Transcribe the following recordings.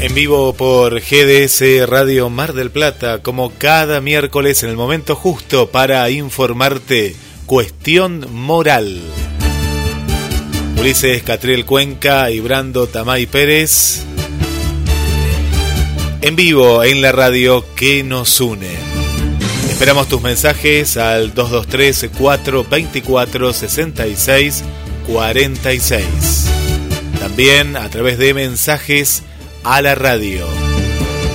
En vivo por GDS Radio Mar del Plata, como cada miércoles en el momento justo para informarte Cuestión Moral. Ulises Catriel Cuenca y Brando Tamay Pérez. En vivo en la radio que nos une. Esperamos tus mensajes al 223 424 66 46. También a través de mensajes a la radio.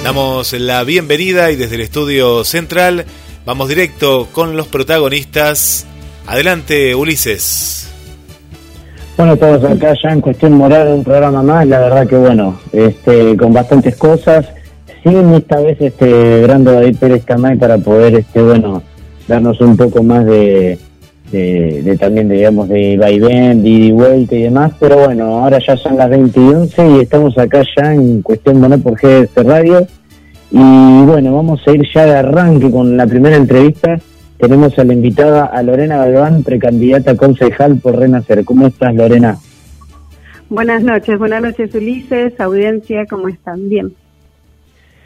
Damos la bienvenida y desde el estudio central vamos directo con los protagonistas. Adelante, Ulises. Bueno, todos acá ya en cuestión moral, un programa más, la verdad que bueno, este, con bastantes cosas, sin esta vez este Brando David Pérez Camay para poder, este, bueno, darnos un poco más de, de, de también, digamos, de vaivén, de ida y vuelta y demás, pero bueno, ahora ya son las 20 y 11 y estamos acá ya en cuestión moral por GDS Radio y bueno, vamos a ir ya de arranque con la primera entrevista. Tenemos a la invitada a Lorena Galván, precandidata concejal por Renacer. ¿Cómo estás, Lorena? Buenas noches, buenas noches Ulises, audiencia, ¿cómo están? Bien.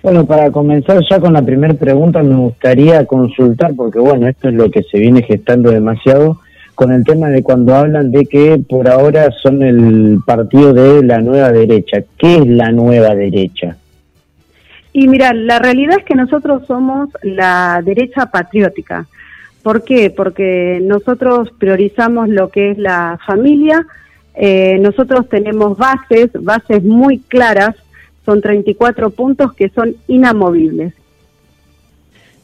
Bueno, para comenzar ya con la primera pregunta, me gustaría consultar, porque bueno, esto es lo que se viene gestando demasiado, con el tema de cuando hablan de que por ahora son el partido de la nueva derecha. ¿Qué es la nueva derecha? Y mira, la realidad es que nosotros somos la derecha patriótica. ¿Por qué? Porque nosotros priorizamos lo que es la familia, eh, nosotros tenemos bases, bases muy claras, son 34 puntos que son inamovibles.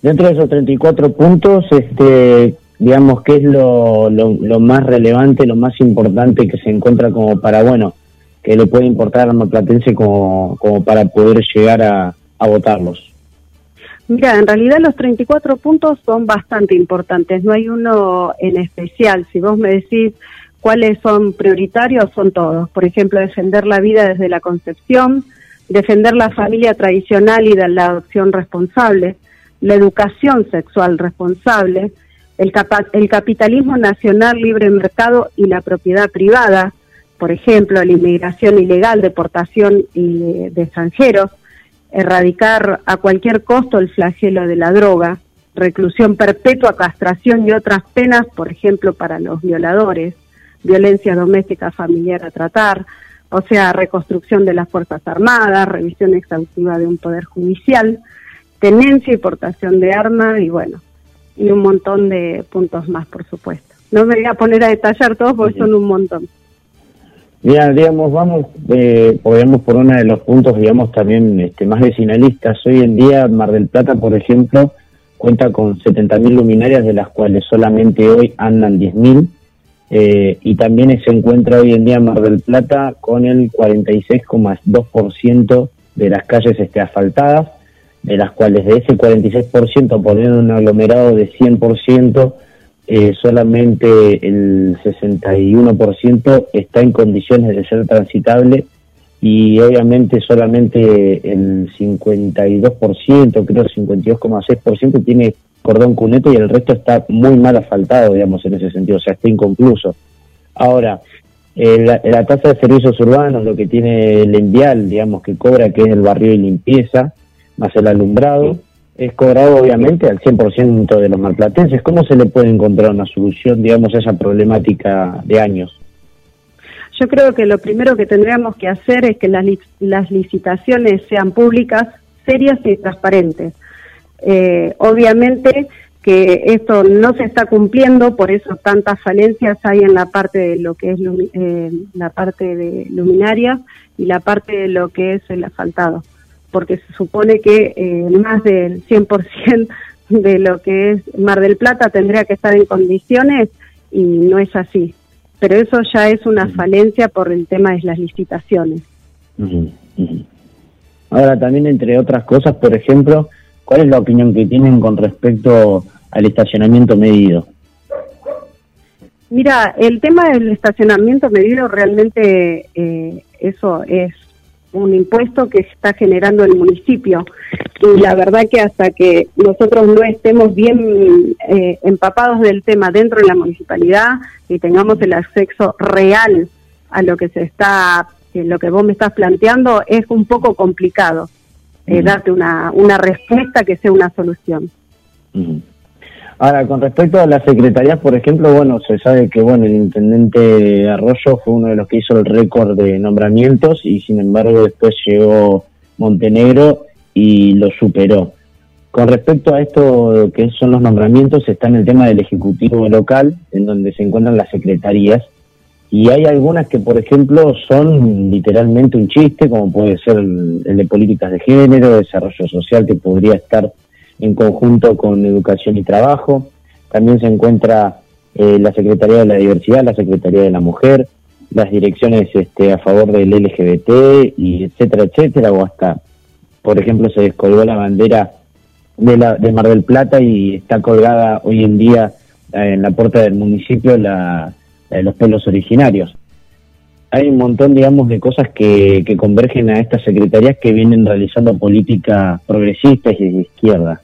Dentro de esos 34 puntos, este, digamos, ¿qué es lo, lo, lo más relevante, lo más importante que se encuentra como para, bueno, que le puede importar al marplatense como, como para poder llegar a, a votarlos? Mira, en realidad los 34 puntos son bastante importantes, no hay uno en especial. Si vos me decís cuáles son prioritarios, son todos. Por ejemplo, defender la vida desde la concepción, defender la familia tradicional y la adopción responsable, la educación sexual responsable, el, capa- el capitalismo nacional libre mercado y la propiedad privada, por ejemplo, la inmigración ilegal, deportación y de extranjeros, erradicar a cualquier costo el flagelo de la droga, reclusión perpetua, castración y otras penas, por ejemplo, para los violadores, violencia doméstica familiar a tratar, o sea, reconstrucción de las Fuerzas Armadas, revisión exhaustiva de un poder judicial, tenencia y portación de armas y bueno, y un montón de puntos más, por supuesto. No me voy a poner a detallar todos porque son un montón. Mira, digamos, vamos, eh, podemos por uno de los puntos, digamos, también este, más vecinalistas. Hoy en día Mar del Plata, por ejemplo, cuenta con 70.000 luminarias, de las cuales solamente hoy andan 10.000. Eh, y también se encuentra hoy en día Mar del Plata con el 46,2% de las calles este, asfaltadas, de las cuales de ese 46%, poniendo un aglomerado de 100%, eh, solamente el 61% está en condiciones de ser transitable y obviamente solamente el 52%, creo 52,6% tiene cordón cuneto y el resto está muy mal asfaltado, digamos, en ese sentido, o sea, está inconcluso. Ahora, eh, la, la tasa de servicios urbanos, lo que tiene el envial, digamos, que cobra, que es el barrio y limpieza, más el alumbrado, es cobrado obviamente al 100% de los marplatenses. ¿Cómo se le puede encontrar una solución, digamos, a esa problemática de años? Yo creo que lo primero que tendríamos que hacer es que las, las licitaciones sean públicas, serias y transparentes. Eh, obviamente que esto no se está cumpliendo, por eso tantas falencias hay en la parte de lo que es eh, la parte de luminarias y la parte de lo que es el asfaltado, porque se supone que eh, más del 100% de lo que es Mar del Plata tendría que estar en condiciones y no es así. Pero eso ya es una falencia por el tema de las licitaciones. Ahora también, entre otras cosas, por ejemplo, ¿cuál es la opinión que tienen con respecto al estacionamiento medido? Mira, el tema del estacionamiento medido realmente eh, eso es un impuesto que está generando el municipio. Y la verdad que hasta que nosotros no estemos bien eh, empapados del tema dentro de la municipalidad y tengamos el acceso real a lo que se está eh, lo que vos me estás planteando es un poco complicado eh, darte una, una respuesta que sea una solución. Ahora, con respecto a las secretarías, por ejemplo, bueno, se sabe que bueno, el intendente Arroyo fue uno de los que hizo el récord de nombramientos y sin embargo después llegó Montenegro y lo superó. Con respecto a esto que son los nombramientos, está en el tema del Ejecutivo local, en donde se encuentran las secretarías, y hay algunas que, por ejemplo, son literalmente un chiste, como puede ser el, de políticas de género, desarrollo social, que podría estar en conjunto con educación y trabajo. También se encuentra eh, la Secretaría de la Diversidad, la Secretaría de la Mujer, las direcciones este, a favor del LGBT, y etcétera, etcétera, o hasta, por ejemplo, se descolgó la bandera de, la, de Mar del Plata y está colgada hoy en día eh, en la puerta del municipio la los pueblos originarios. Hay un montón, digamos, de cosas que, que convergen a estas secretarías que vienen realizando políticas progresistas y de izquierda.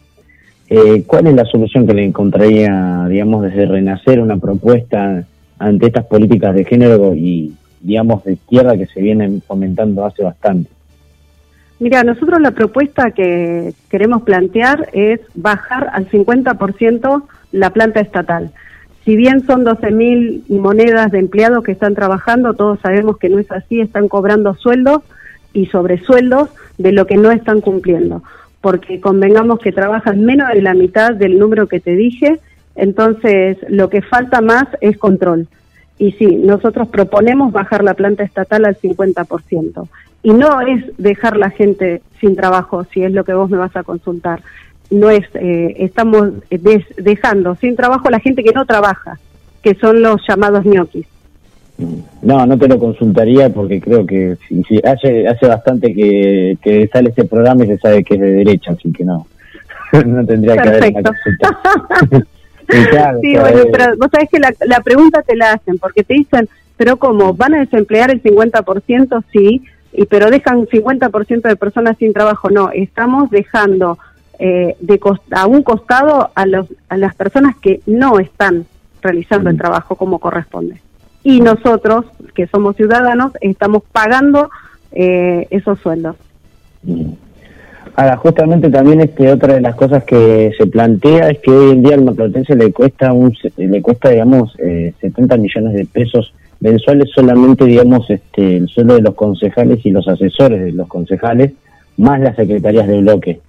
Eh, ¿Cuál es la solución que le encontraría, digamos, desde Renacer una propuesta ante estas políticas de género y, digamos, de izquierda que se vienen fomentando hace bastante? Mira, nosotros la propuesta que queremos plantear es bajar al 50% la planta estatal si bien son 12.000 monedas de empleados que están trabajando, todos sabemos que no es así, están cobrando sueldos y sobresueldos de lo que no están cumpliendo, porque convengamos que trabajan menos de la mitad del número que te dije, entonces lo que falta más es control. Y sí, nosotros proponemos bajar la planta estatal al 50%. Y no es dejar la gente sin trabajo, si es lo que vos me vas a consultar no es, eh, estamos dejando sin trabajo a la gente que no trabaja, que son los llamados ñoquis. No, no te lo consultaría porque creo que si, hace, hace bastante que, que sale este programa y se sabe que es de derecha, así que no, no tendría que haber una sí, bueno, pero vos sabés que la, la pregunta te la hacen porque te dicen, pero ¿cómo? ¿Van a desemplear el 50%? Sí, y pero dejan 50% de personas sin trabajo. No, estamos dejando eh, de a un costado a, los, a las personas que no están realizando el trabajo como corresponde. Y nosotros, que somos ciudadanos, estamos pagando eh, esos sueldos. Mm. Ahora, justamente también este, otra de las cosas que se plantea es que hoy en día al maplatense le cuesta, un, le cuesta digamos, eh, 70 millones de pesos mensuales solamente, digamos, este, el sueldo de los concejales y los asesores de los concejales, más las secretarías de bloque.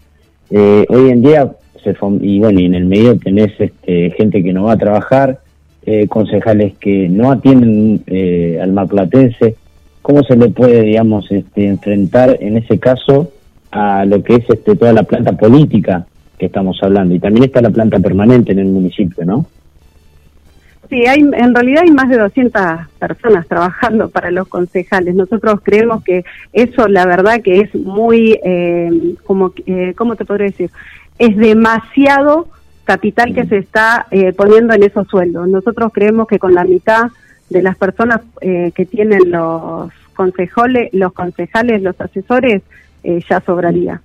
Eh, hoy en día, se y bueno, y en el medio tenés este, gente que no va a trabajar, eh, concejales que no atienden eh, al maplatense. ¿Cómo se le puede, digamos, este, enfrentar en ese caso a lo que es este, toda la planta política que estamos hablando? Y también está la planta permanente en el municipio, ¿no? Sí, hay, en realidad hay más de 200 personas trabajando para los concejales. Nosotros creemos que eso, la verdad, que es muy, eh, como, eh, ¿cómo te podría decir? Es demasiado capital que se está eh, poniendo en esos sueldos. Nosotros creemos que con la mitad de las personas eh, que tienen los concejales, los concejales, los asesores, ya sobraría.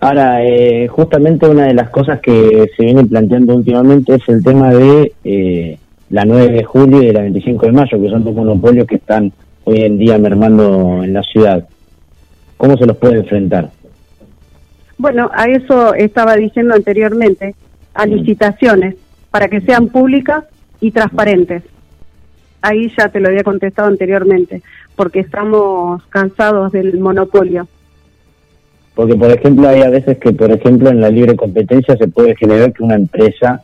Ahora, eh, justamente una de las cosas que se viene planteando últimamente es el tema de eh, la 9 de julio y la 25 de mayo, que son dos monopolios que están hoy en día mermando en la ciudad. ¿Cómo se los puede enfrentar? Bueno, a eso estaba diciendo anteriormente, a licitaciones, para que sean públicas y transparentes. Ahí ya te lo había contestado anteriormente, porque estamos cansados del monopolio. Porque, por ejemplo, hay a veces que, por ejemplo, en la libre competencia se puede generar que una empresa,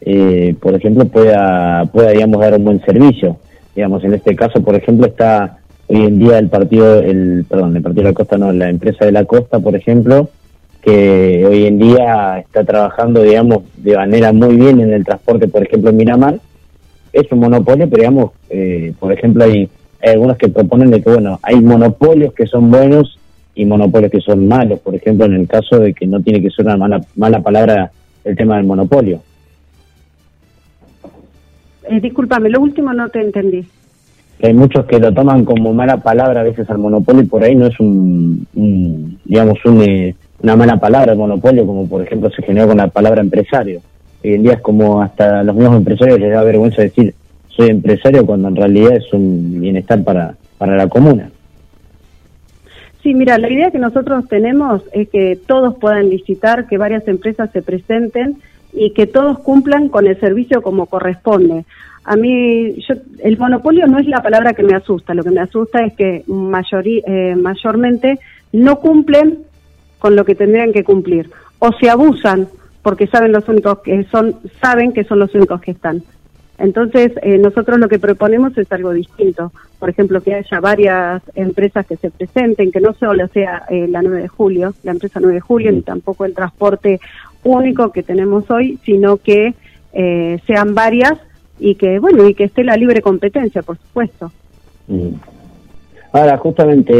eh, por ejemplo, pueda, pueda, digamos, dar un buen servicio. Digamos, en este caso, por ejemplo, está hoy en día el partido, el, perdón, el partido de la costa, no, la empresa de la costa, por ejemplo, que hoy en día está trabajando, digamos, de manera muy bien en el transporte, por ejemplo, en Miramar. Es un monopolio, pero digamos, eh, por ejemplo, hay, algunos que proponen de que, bueno, hay monopolios que son buenos y monopolios que son malos. Por ejemplo, en el caso de que no tiene que ser una mala, mala palabra el tema del monopolio. Eh, discúlpame, lo último no te entendí. Hay muchos que lo toman como mala palabra a veces al monopolio y por ahí no es un, digamos, un, eh, una mala palabra el monopolio, como por ejemplo se generó con la palabra empresario. Hoy en día es como hasta los mismos empresarios les da vergüenza decir soy empresario cuando en realidad es un bienestar para, para la comuna. Sí, mira, la idea que nosotros tenemos es que todos puedan licitar, que varias empresas se presenten y que todos cumplan con el servicio como corresponde. A mí, yo, el monopolio no es la palabra que me asusta, lo que me asusta es que eh, mayormente no cumplen con lo que tendrían que cumplir o se abusan porque saben los únicos que son saben que son los únicos que están. Entonces, eh, nosotros lo que proponemos es algo distinto. Por ejemplo, que haya varias empresas que se presenten, que no solo sea eh, la 9 de julio, la empresa 9 de julio, ni tampoco el transporte único que tenemos hoy, sino que eh, sean varias y que, bueno, y que esté la libre competencia, por supuesto. Mm. Ahora, justamente,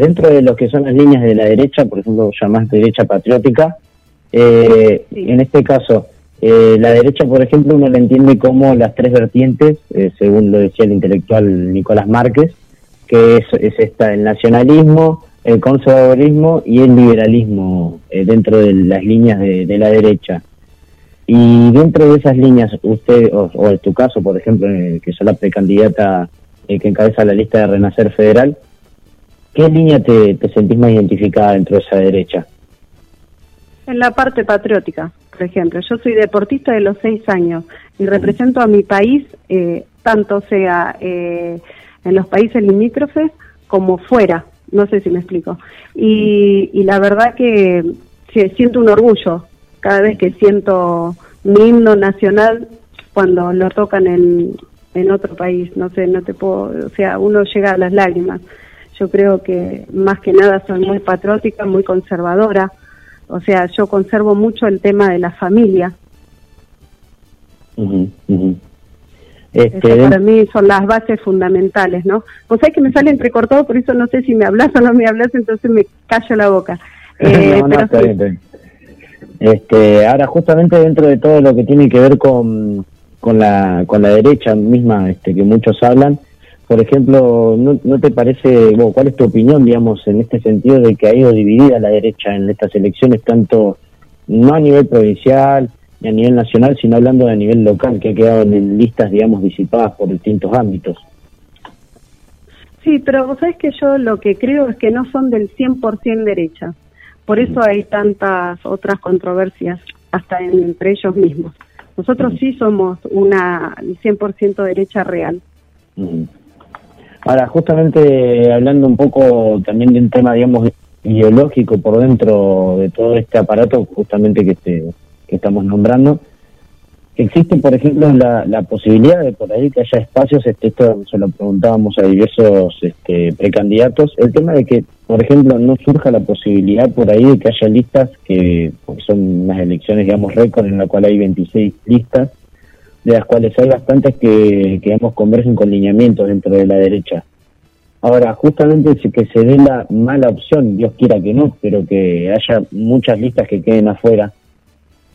dentro de lo que son las líneas de la derecha, por ejemplo, llamás derecha patriótica, en este caso, eh, la derecha, por ejemplo, uno la entiende como las tres vertientes, eh, según lo decía el intelectual Nicolás Márquez, que es, esta, el nacionalismo, el conservadurismo y el liberalismo eh, dentro de las líneas de, la derecha. Y dentro de esas líneas, usted, o, en tu caso, por ejemplo, que sos la precandidata que encabeza la lista de Renacer Federal, ¿qué línea te, te sentís más identificada dentro de esa derecha? En la parte patriótica por ejemplo. Yo soy deportista de los seis años y represento a mi país, eh, tanto sea eh, en los países limítrofes como fuera. No sé si me explico. Y, y la verdad que siento un orgullo cada vez que siento mi himno nacional cuando lo tocan en, en otro país. No sé, no te puedo, o sea, uno llega a las lágrimas. Yo creo que más que nada soy muy patriótica, muy conservadora o sea, yo conservo mucho el tema de la familia. Este, para mí son las bases fundamentales, ¿no? Vos sabés que me sale entrecortado, por eso no sé si me hablas o no me hablas, entonces me callo la boca. Eh, no, Este, ahora, justamente dentro de todo lo que tiene que ver con, con, la, con la derecha misma, este, que muchos hablan, por ejemplo, ¿no, ¿no te parece, bueno, cuál es tu opinión, digamos, en este sentido de que ha ido dividida la derecha en estas elecciones, tanto no a nivel provincial ni a nivel nacional, sino hablando de nivel local, que ha quedado en listas, digamos, disipadas por distintos ámbitos? Sí, pero vos sabés que yo lo que creo es que no son del 100% derecha. Por eso hay tantas otras controversias, hasta entre ellos mismos. Nosotros sí somos una 100% derecha real. Ahora, justamente hablando un poco también de un tema, digamos, ideológico por dentro de todo este aparato, justamente que, este, que estamos nombrando, existe, por ejemplo, la, la posibilidad de por ahí que haya espacios, este, esto se lo preguntábamos a diversos este, precandidatos, el tema de que, por ejemplo, no surja la posibilidad por ahí de que haya listas que son unas elecciones, digamos, récord en la cual hay 26 listas, de las cuales hay bastantes que, que digamos, convergen con lineamientos dentro de la derecha. Ahora, justamente que se dé la mala opción, Dios quiera que no, pero que haya muchas listas que queden afuera.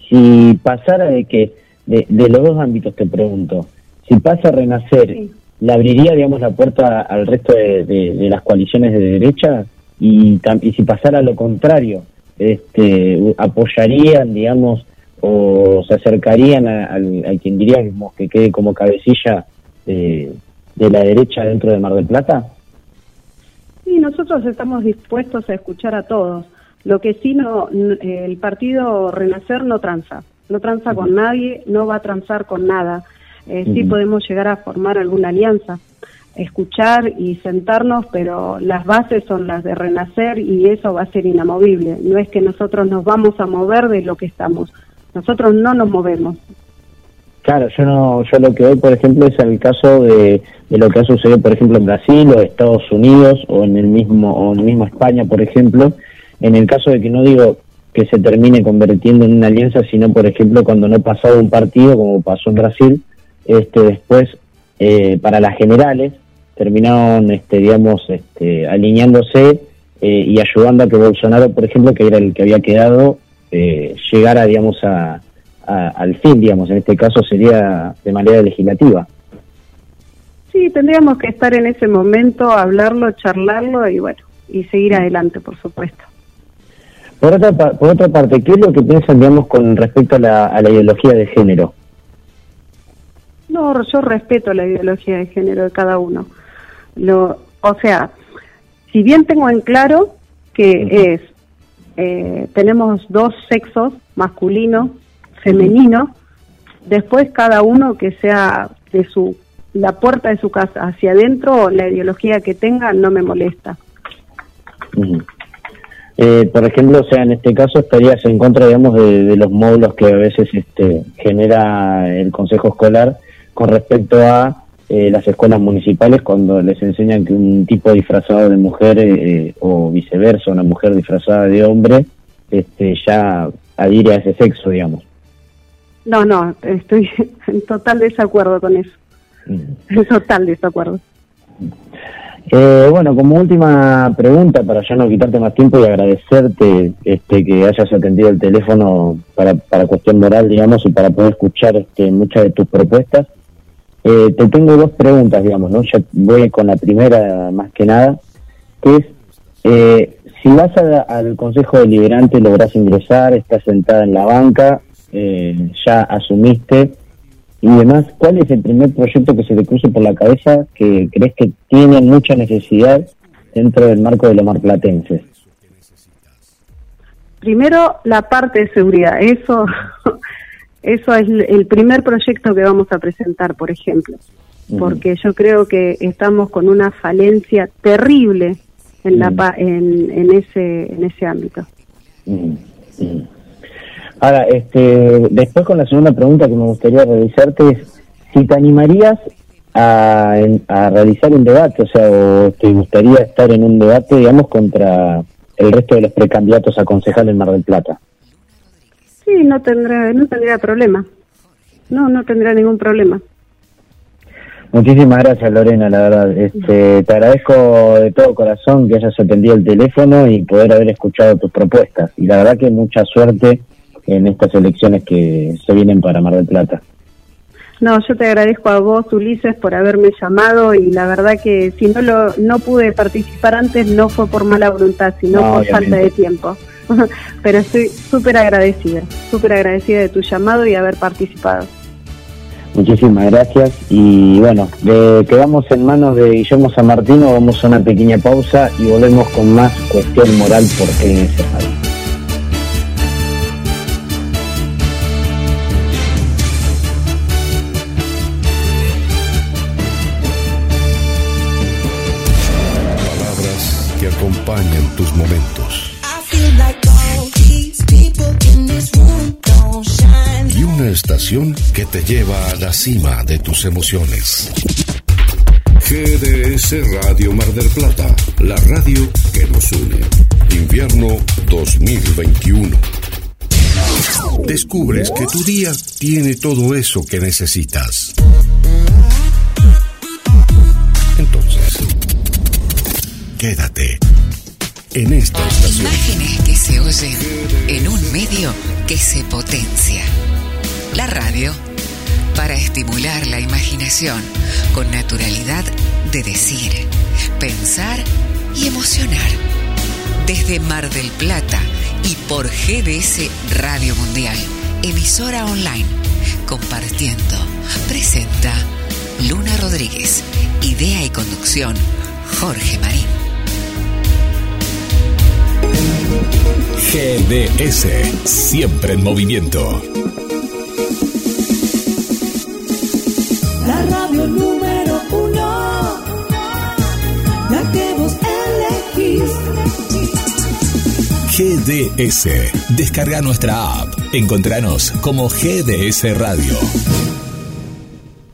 Si pasara de que, de, los dos ámbitos te pregunto, si pasa a renacer, ¿le abriría, digamos, la puerta al resto de, las coaliciones de derecha? Y, y si pasara lo contrario, este, apoyarían, digamos, o se acercarían a, quien diríamos que quede como cabecilla de, la derecha dentro de Mar del Plata? Sí, nosotros estamos dispuestos a escuchar a todos. Lo que sí, no, el partido Renacer no tranza, no tranza con nadie, no va a transar con nada. Eh, sí podemos llegar a formar alguna alianza, escuchar y sentarnos, pero las bases son las de Renacer y eso va a ser inamovible. No es que nosotros nos vamos a mover de lo que estamos, nosotros no nos movemos. Claro, yo no, yo lo que doy, por ejemplo, es el caso de, de lo que ha sucedido, por ejemplo, en Brasil o Estados Unidos o en el mismo, o en el mismo España, por ejemplo, en el caso de que no digo que se termine convirtiendo en una alianza, sino por ejemplo cuando no pasaba un partido, como pasó en Brasil, este después eh, para las generales terminaron, este, digamos, este, alineándose eh, y ayudando a que Bolsonaro, por ejemplo, que era el que había quedado, eh, llegara, digamos, a, al fin, digamos, en este caso sería de manera legislativa. Sí, tendríamos que estar en ese momento, hablarlo, charlarlo y bueno, y seguir adelante, por supuesto. Por otra, por otra parte, ¿qué es lo que piensan, digamos, con respecto a la, a la ideología de género? No, yo respeto la ideología de género de cada uno. Lo, o sea, si bien tengo en claro que es eh, tenemos dos sexos, masculino, femenino, después cada uno que sea de su la puerta de su casa hacia adentro, la ideología que tenga no me molesta. Eh, por ejemplo, o sea, en este caso estarías en contra, digamos, de, los módulos que a veces este, genera el Consejo Escolar con respecto a eh, las escuelas municipales cuando les enseñan que un tipo disfrazado de mujer eh, o viceversa, una mujer disfrazada de hombre, este, ya adhiere a ese sexo, digamos. No, no, estoy en total desacuerdo con eso. Mm. En total desacuerdo. Eh, bueno, como última pregunta, para ya no quitarte más tiempo y agradecerte este, que hayas atendido el teléfono para, para cuestión moral, digamos, y para poder escuchar este, muchas de tus propuestas. Eh, te tengo dos preguntas, digamos, ¿no? Ya voy con la primera más que nada, que es, eh, si vas al Consejo Deliberante, lográs ingresar, estás sentada en la banca, eh, ya asumiste y demás, ¿cuál es el primer proyecto que se te cruce por la cabeza que crees que tiene mucha necesidad dentro del marco de los marplatenses? Primero, la parte de seguridad. Eso Eso es el primer proyecto que vamos a presentar, por ejemplo, porque yo creo que estamos con una falencia terrible en, la, en, en, ese, en ese ámbito. Ahora, este, después con la segunda pregunta que me gustaría realizarte es si te animarías a, a realizar un debate, o sea, o te gustaría estar en un debate, digamos, contra el resto de los precandidatos a concejal en Mar del Plata. Sí, no tendrá, no tendría problema. No, no tendrá ningún problema. Muchísimas gracias Lorena, la verdad. Este, te agradezco de todo corazón que hayas atendido el teléfono y poder haber escuchado tus propuestas. Y la verdad que mucha suerte en estas elecciones que se vienen para Mar del Plata. No, yo te agradezco a vos, Ulises, por haberme llamado y la verdad que si no lo no pude participar antes no fue por mala voluntad, sino por falta de tiempo. pero estoy súper agradecida, súper agradecida de tu llamado y haber participado. Muchísimas gracias y bueno, quedamos en manos de Guillermo San Martino, vamos a una pequeña pausa y volvemos con más cuestión moral por necesario. Palabras que te lleva a la cima de tus emociones. GDS Radio Mar del Plata, la radio que nos une. Invierno 2021. Descubres que tu día tiene todo eso que necesitas. Entonces, quédate en esta estación. Imágenes que se oyen en un medio que se potencia. La radio para estimular la imaginación con naturalidad de decir, pensar y emocionar. Desde Mar del Plata y por GDS Radio Mundial, emisora online, compartiendo, presenta Luna Rodríguez, idea y conducción, Jorge Marín. GDS, siempre en movimiento. La radio número uno, la que vos elegís. GDS, descarga nuestra app. Encontranos como GDS Radio.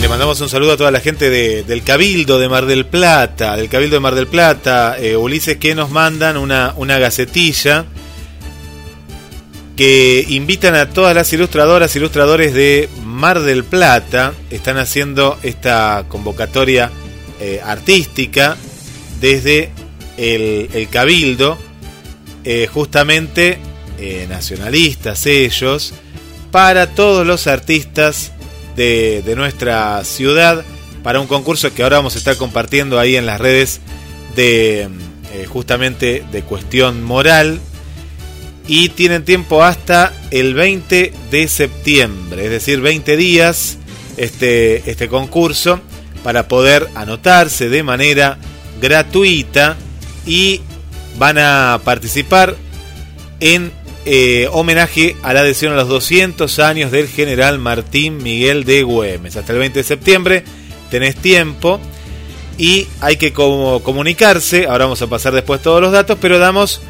Le mandamos un saludo a toda la gente de, del Cabildo de Mar del Plata, del Cabildo de Mar del Plata, eh, Ulises, que nos mandan una, una gacetilla que invitan a todas las ilustradoras, ilustradores de Mar del Plata, están haciendo esta convocatoria eh, artística desde el, el Cabildo, eh, justamente nacionalistas ellos, para todos los artistas de, nuestra ciudad, para un concurso que ahora vamos a estar compartiendo ahí en las redes de eh, justamente de cuestión moral. Y tienen tiempo hasta el 20 de septiembre, es decir, 20 días este, este concurso para poder anotarse de manera gratuita y van a participar en eh, homenaje a la adhesión a los 200 años del general Martín Miguel de Güemes. Hasta el 20 de septiembre tenés tiempo y hay que comunicarse. Ahora vamos a pasar después todos los datos, pero damos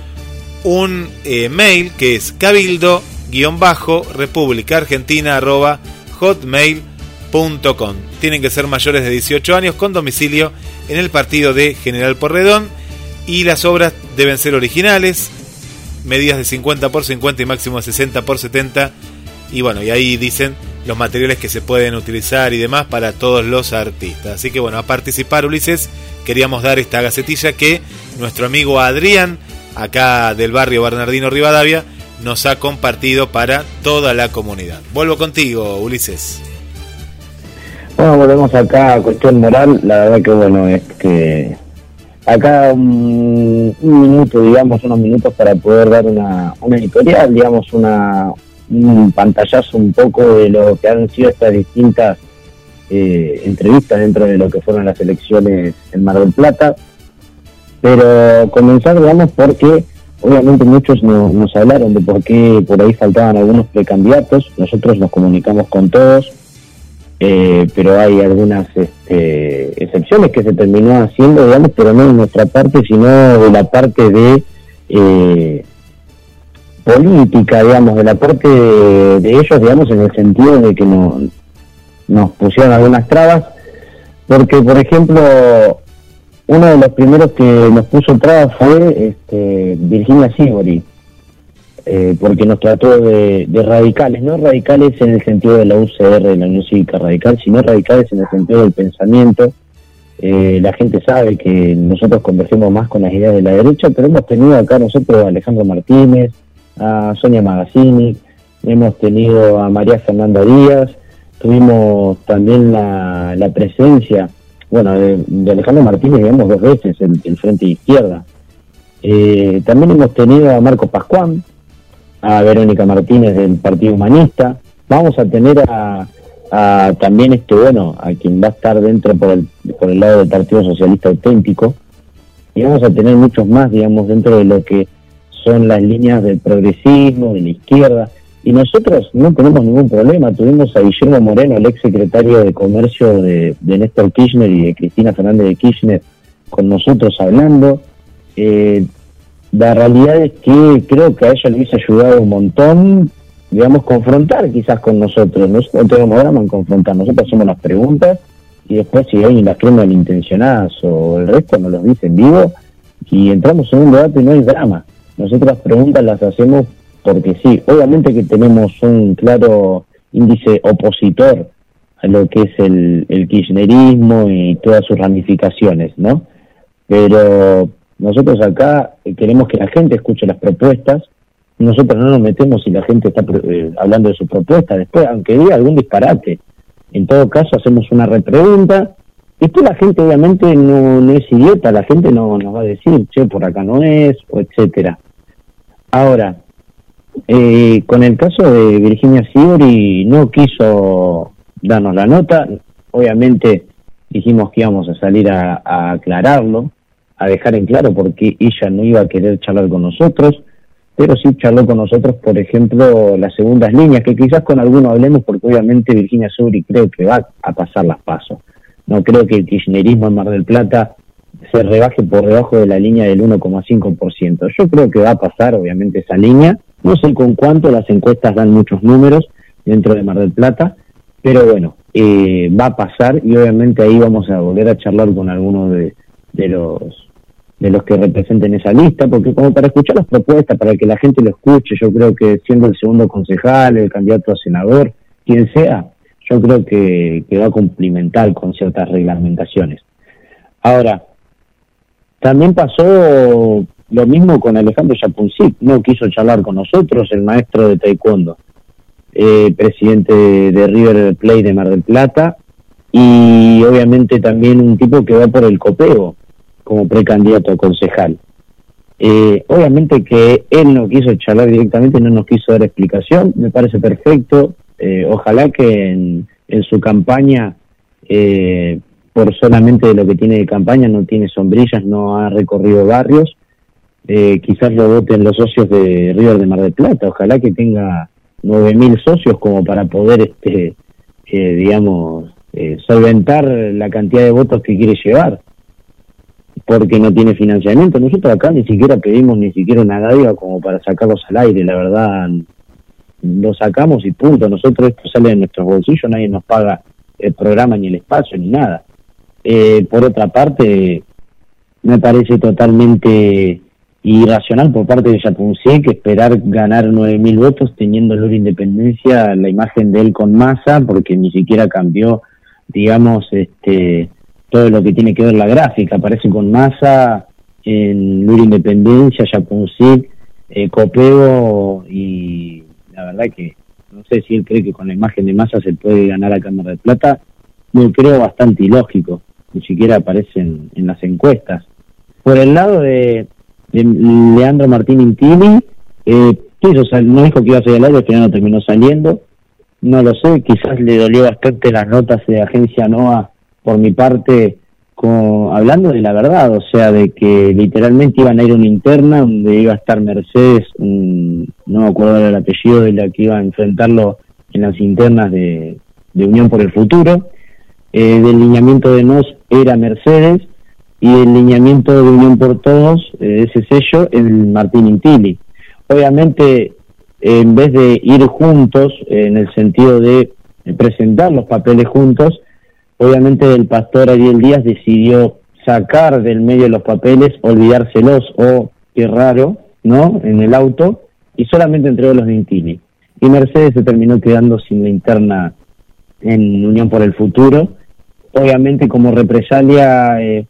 un eh, mail que es cabildo-república argentina hotmail.com. Tienen que ser mayores de 18 años con domicilio en el partido de General Porredón y las obras deben ser originales, medidas de 50 por 50 y máximo de 60 por 70 y bueno, y ahí dicen los materiales que se pueden utilizar y demás para todos los artistas. Así que bueno, a participar Ulises, queríamos dar esta gacetilla que nuestro amigo Adrián, acá del barrio Bernardino Rivadavia, nos ha compartido para toda la comunidad. Vuelvo contigo, Ulises. Bueno, volvemos acá a cuestión moral, la verdad que bueno, es que acá un, minuto, digamos, unos minutos para poder dar una, una editorial, digamos, una, un pantallazo un poco de lo que han sido estas distintas eh, entrevistas dentro de lo que fueron las elecciones en Mar del Plata. Pero comenzar, digamos, porque obviamente muchos no, nos hablaron de por qué por ahí faltaban algunos precandidatos. Nosotros nos comunicamos con todos, eh, pero hay algunas este, excepciones que se terminó haciendo, digamos, pero no de nuestra parte, sino de la parte de eh, política, digamos, de la parte de, ellos, digamos, en el sentido de que no, nos pusieron algunas trabas, porque, por ejemplo, uno de los primeros que nos puso trabas fue este, Virginia Sibori, eh, porque nos trató de, de, radicales, no radicales en el sentido de la UCR, de la Unión Cívica Radical, sino radicales en el sentido del pensamiento. Eh, la gente sabe que nosotros convergemos más con las ideas de la derecha, pero hemos tenido acá nosotros a Alejandro Martínez, a Sonia Magazzini, hemos tenido a María Fernanda Díaz, tuvimos también la, presencia, bueno, de, Alejandro Martínez, digamos, dos veces en el frente de izquierda. Eh, también hemos tenido a Marco Pascuán, a Verónica Martínez del Partido Humanista. Vamos a tener a, también este bueno, a quien va a estar dentro por el, por el lado del Partido Socialista Auténtico. Y vamos a tener muchos más, digamos, dentro de lo que son las líneas del progresismo, de la izquierda. Y nosotros no tenemos ningún problema. Tuvimos a Guillermo Moreno, el ex secretario de Comercio de, de Néstor Kirchner y de Cristina Fernández de Kirchner, con nosotros hablando. Eh, la realidad es que creo que a ella le hubiese ayudado un montón, digamos, confrontar quizás con nosotros. Nosotros no tenemos drama en confrontar, nosotros hacemos las preguntas y después si hay las creen malintencionadas o el resto nos los dice en vivo y entramos en un debate y no hay drama. Nosotros las preguntas las hacemos porque sí, obviamente que tenemos un claro índice opositor a lo que es el, el kirchnerismo y todas sus ramificaciones, ¿no? Pero nosotros acá eh, queremos que la gente escuche las propuestas. Nosotros no nos metemos si la gente está eh, hablando de su propuesta. Después, aunque diga algún disparate, en todo caso hacemos una repregunta. Después la gente obviamente no, es idiota, la gente no nos va a decir, che, por acá no es, o etcétera. Ahora, eh, con el caso de Virginia Sibori, no quiso darnos la nota. Obviamente dijimos que íbamos a salir a aclararlo a dejar en claro por qué ella no iba a querer charlar con nosotros, pero sí charló con nosotros, por ejemplo, las segundas líneas, que quizás con alguno hablemos, porque obviamente Virginia Subri creo que va a pasar las pasos. No creo que el kirchnerismo en Mar del Plata se rebaje por debajo de la línea del 1,5%. Yo creo que va a pasar, obviamente, esa línea. No sé con cuánto, las encuestas dan muchos números dentro de Mar del Plata, pero bueno, eh, va a pasar y obviamente ahí vamos a volver a charlar con algunos de los de los que representen esa lista, porque como para escuchar las propuestas, para que la gente lo escuche, yo creo que siendo el segundo concejal, el candidato a senador, quien sea, yo creo que, va a cumplimentar con ciertas reglamentaciones. Ahora, también pasó lo mismo con Alejandro Chapuncic, no quiso charlar con nosotros, el maestro de taekwondo, eh, presidente de River Plate de Mar del Plata, y obviamente también un tipo que va por el copeo, como precandidato a concejal. Eh, obviamente que él no quiso charlar directamente, no nos quiso dar explicación, me parece perfecto. Eh, ojalá que en, su campaña, eh, por solamente lo que tiene de campaña, no tiene sombrillas, no ha recorrido barrios. quizás lo voten los socios de River de Mar del Plata. Ojalá que tenga 9.000 socios como para poder, este, digamos, solventar la cantidad de votos que quiere llevar porque no tiene financiamiento. Nosotros acá ni siquiera pedimos ni siquiera una dádiva como para sacarlos al aire, la verdad lo sacamos y punto. Nosotros esto sale de nuestros bolsillos, nadie nos paga el programa ni el espacio ni nada. Eh, por otra parte, me parece totalmente irracional por parte de Yapuncie que esperar ganar 9.000 votos teniendo la Independencia la imagen de él con masa, porque ni siquiera cambió, digamos, este todo lo que tiene que ver la gráfica, aparece con masa en Lura Independencia, Yapunzit, eh, Copeo y la verdad que no sé si él cree que con la imagen de masa se puede ganar a Cámara de Plata, me creo bastante ilógico, ni siquiera aparece en, las encuestas. Por el lado de, Leandro Martín Intini, eh, no dijo que iba a salir al aire, final no terminó saliendo, no lo sé, quizás le dolió bastante las notas de agencia NOA por mi parte, hablando de la verdad, o sea, de que literalmente iban a ir a una interna donde iba a estar Mercedes, no me acuerdo el apellido de la que iba a enfrentarlo en las internas de, Unión por el Futuro. Eh, del lineamiento de NOS era Mercedes y el lineamiento de Unión por Todos, eh, ese sello, el Martín Intili. Obviamente, en vez de ir juntos, en el sentido de presentar los papeles juntos, obviamente el pastor Ariel Díaz decidió sacar del medio los papeles, olvidárselos, o qué raro, ¿no? En el auto, y solamente entregó los de Intini. Y Mercedes se terminó quedando sin la interna en Unión por el Futuro. Obviamente como represalia, eh,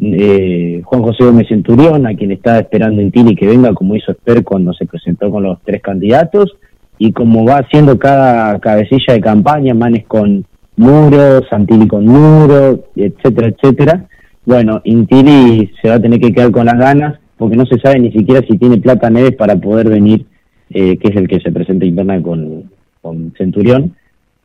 eh, Juan José Gómez Centurión, a quien estaba esperando Intini que venga, como hizo Esper cuando se presentó con los tres candidatos, y como va haciendo cada cabecilla de campaña, Manes con muros, Santilli con muros, etcétera, etcétera, bueno, Intili se va a tener que quedar con las ganas porque no se sabe ni siquiera si tiene plata Neves para poder venir, eh, que es el que se presenta interna con, con Centurión,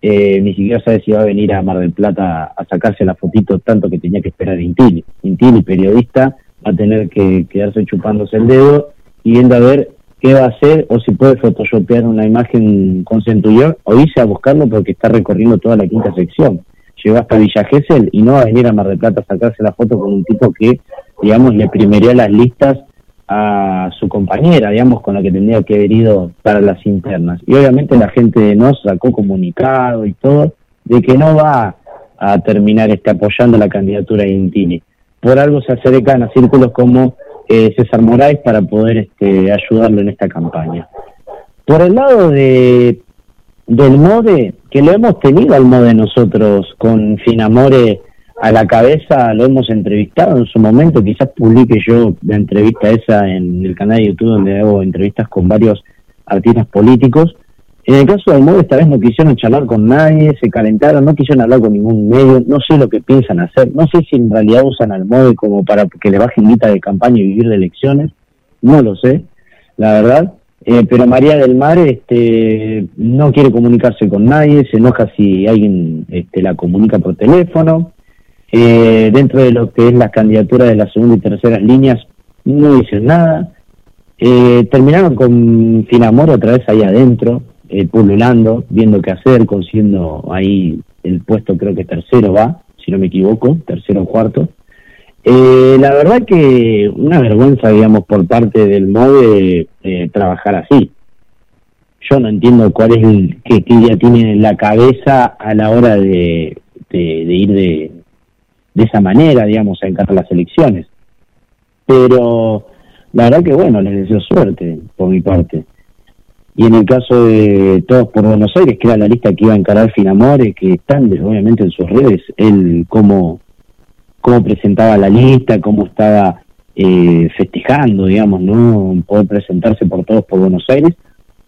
eh, ni siquiera sabe si va a venir a Mar del Plata a sacarse la fotito tanto que tenía que esperar Intili. Intili, periodista, va a tener que quedarse chupándose el dedo y viendo a ver qué va a hacer o si puede photoshopear una imagen con Centurión o irse a buscarlo porque está recorriendo toda la quinta sección. Llegó hasta Villa Gesell y no va a venir a Mar del Plata a sacarse la foto con un tipo que, digamos, le primería las listas a su compañera, digamos, con la que tendría que haber ido para las internas. Y obviamente la gente de NOS sacó comunicado y todo de que no va a terminar este, apoyando la candidatura de Intini. Por algo se acercan a círculos como eh, César Moraes para poder este, ayudarlo en esta campaña. Por el lado de del MODE, que lo hemos tenido al MODE nosotros con Finamore a la cabeza, lo hemos entrevistado en su momento, quizás publique yo la entrevista esa en el canal de YouTube donde hago entrevistas con varios artistas políticos. En el caso del MODE esta vez no quisieron charlar con nadie, se calentaron, no quisieron hablar con ningún medio, no sé lo que piensan hacer, no sé si en realidad usan al MODE como para que le bajen guita de campaña y vivir de elecciones, no lo sé, la verdad. Eh, pero María del Mar este, no quiere comunicarse con nadie, se enoja si alguien este, la comunica por teléfono. Eh, dentro de lo que es la candidatura de las segunda y terceras líneas, no dicen nada. Eh, terminaron con Finamor otra vez ahí adentro, eh, pululando, viendo qué hacer, consiguiendo ahí el puesto, creo que tercero va, si no me equivoco, tercero o cuarto. Eh, la verdad que una vergüenza, digamos, por parte del MOVE eh, trabajar así. Yo no entiendo cuál es el que, ella tiene en la cabeza a la hora de, de, ir de, de esa manera, digamos, a encarar las elecciones. Pero la verdad que, bueno, les deseo suerte por mi parte. Y en el caso de Todos por Buenos Aires, que era la lista que iba a encarar Finamore, que están obviamente en sus redes, él como cómo presentaba la lista, cómo estaba eh, festejando, digamos, ¿no? Poder presentarse por todos por Buenos Aires.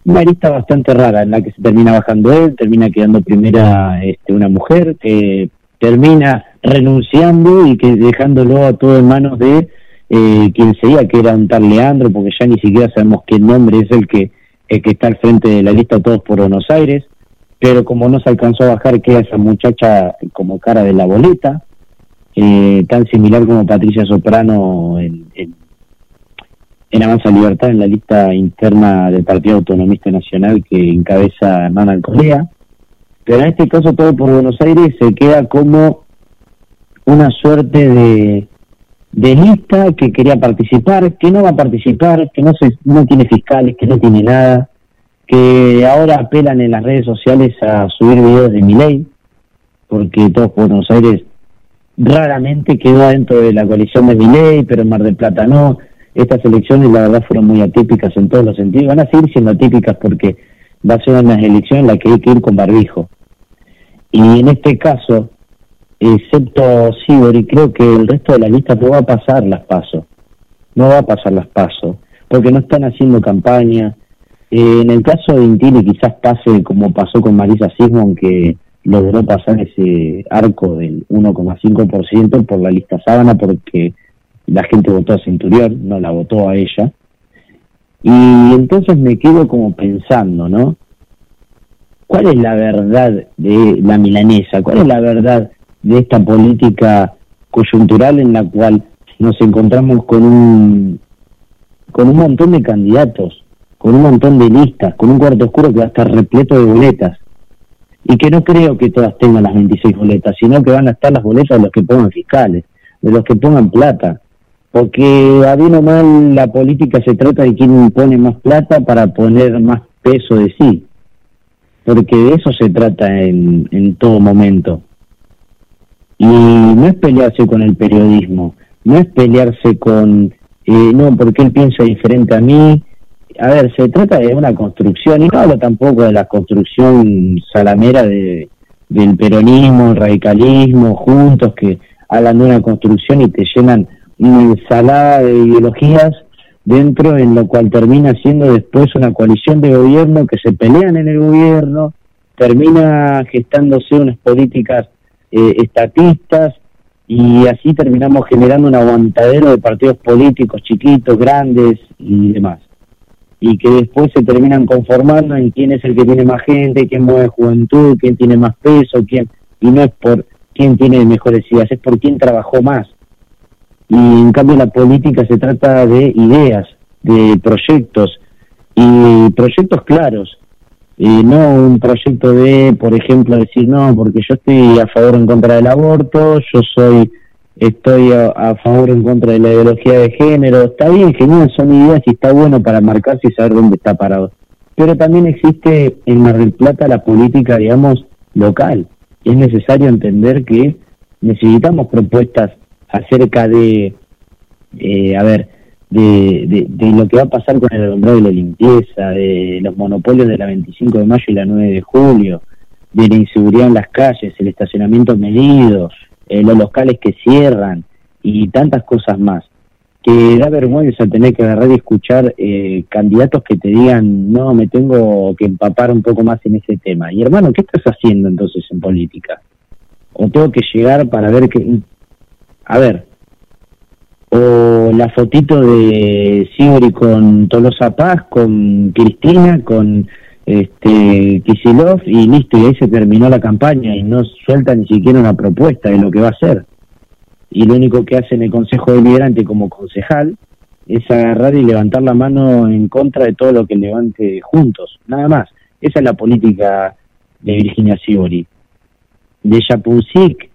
Una lista bastante rara en la que se termina bajando él, termina quedando primera este, una mujer, que termina renunciando y que dejándolo a todo en manos de eh, quien sería, que era un tal Leandro, porque ya ni siquiera sabemos qué nombre es el que, el que está al frente de la lista todos por Buenos Aires, pero como no se alcanzó a bajar, queda esa muchacha como cara de la boleta, eh, tan similar como Patricia Soprano en, en, Avanza Libertad en la lista interna del Partido Autonomista Nacional que encabeza Hernán Alcolea. Pero en este caso todo por Buenos Aires se queda como una suerte de, de lista que quería participar, que no va a participar, que no, se, no tiene fiscales, que no tiene nada, que ahora apelan en las redes sociales a subir videos de mi ley, porque todos Buenos Aires raramente quedó dentro de la coalición de Miley, pero en Mar del Plata no. Estas elecciones la verdad fueron muy atípicas en todos los sentidos. Van a seguir siendo atípicas porque va a ser una elección en la que hay que ir con barbijo. Y en este caso, excepto Sibori, creo que el resto de la lista no va a pasar las pasos. No va a pasar las pasos, porque no están haciendo campaña. Eh, en el caso de Intili quizás pase como pasó con Marisa Sismon, que logró pasar ese arco del 1,5% por la lista sábana porque la gente votó a Centurión, no la votó a ella. Y entonces me quedo como pensando, ¿no? ¿Cuál es la verdad de la milanesa? ¿Cuál es la verdad de esta política coyuntural en la cual nos encontramos con un con un montón de candidatos, con un montón de listas, con un cuarto oscuro que va a estar repleto de boletas? y que no creo que todas tengan las 26 boletas, sino que van a estar las boletas de los que pongan fiscales, de los que pongan plata, porque a bien o mal la política se trata de quién pone más plata para poner más peso de sí, porque de eso se trata en, en todo momento. Y no es pelearse con el periodismo, no es pelearse con, eh, no, porque él piensa diferente a mí, a ver, se trata de una construcción, y no hablo tampoco de la construcción salamera de, del peronismo, radicalismo, juntos, que hablan de una construcción y te llenan una ensalada de ideologías dentro en lo cual termina siendo después una coalición de gobierno que se pelean en el gobierno, termina gestándose unas políticas eh, estatistas y así terminamos generando un aguantadero de partidos políticos chiquitos, grandes y demás. Y que después se terminan conformando en quién es el que tiene más gente, quién mueve juventud, quién tiene más peso, quién y no es por quién tiene mejores ideas, es por quién trabajó más. Y en cambio la política se trata de ideas, de proyectos y proyectos claros y no un proyecto de, por ejemplo, decir, no, porque yo estoy a favor o en contra del aborto, yo soy estoy a, favor o en contra de la ideología de género, está bien, genial, son ideas y está bueno para marcarse y saber dónde está parado. Pero también existe en Mar del Plata la política, digamos, local. Es necesario entender que necesitamos propuestas acerca de, eh, a ver, de, de, lo que va a pasar con el alumbrado de la limpieza, de los monopolios de la 25 de mayo y la 9 de julio, de la inseguridad en las calles, el estacionamiento medido, eh, los locales que cierran y tantas cosas más. Que da vergüenza tener que agarrar y escuchar eh, candidatos que te digan, no, me tengo que empapar un poco más en ese tema. Y hermano, ¿qué estás haciendo entonces en política? O tengo que llegar para ver que... A ver, o la fotito de Siguri con Tolosa Paz, con Cristina, con este Kisilov y listo, y ahí se terminó la campaña y no suelta ni siquiera una propuesta de lo que va a hacer. Y lo único que hace en el Consejo Deliberante como concejal es agarrar y levantar la mano en contra de todo lo que levante juntos, nada más. Esa es la política de Virginia Siguri. De Japunsik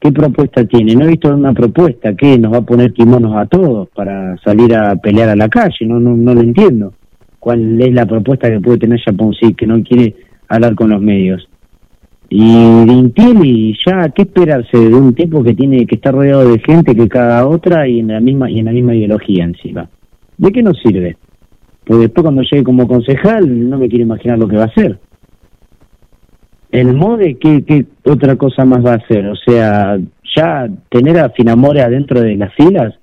¿Qué propuesta tiene? No he visto una propuesta que nos va a poner kimonos a todos para salir a pelear a la calle, no no, no lo entiendo. ¿Cuál es la propuesta que puede tener Japón sí, que no quiere hablar con los medios? Y y ya, ¿qué esperarse de un tipo que tiene que estar rodeado de gente que cada otra y en la misma y en la misma ideología encima? ¿De qué nos sirve? Pues después cuando llegue como concejal no me quiero imaginar lo que va a hacer el MODE, ¿qué, ¿qué, otra cosa más va a hacer? O sea, ya tener a Finamore adentro de las filas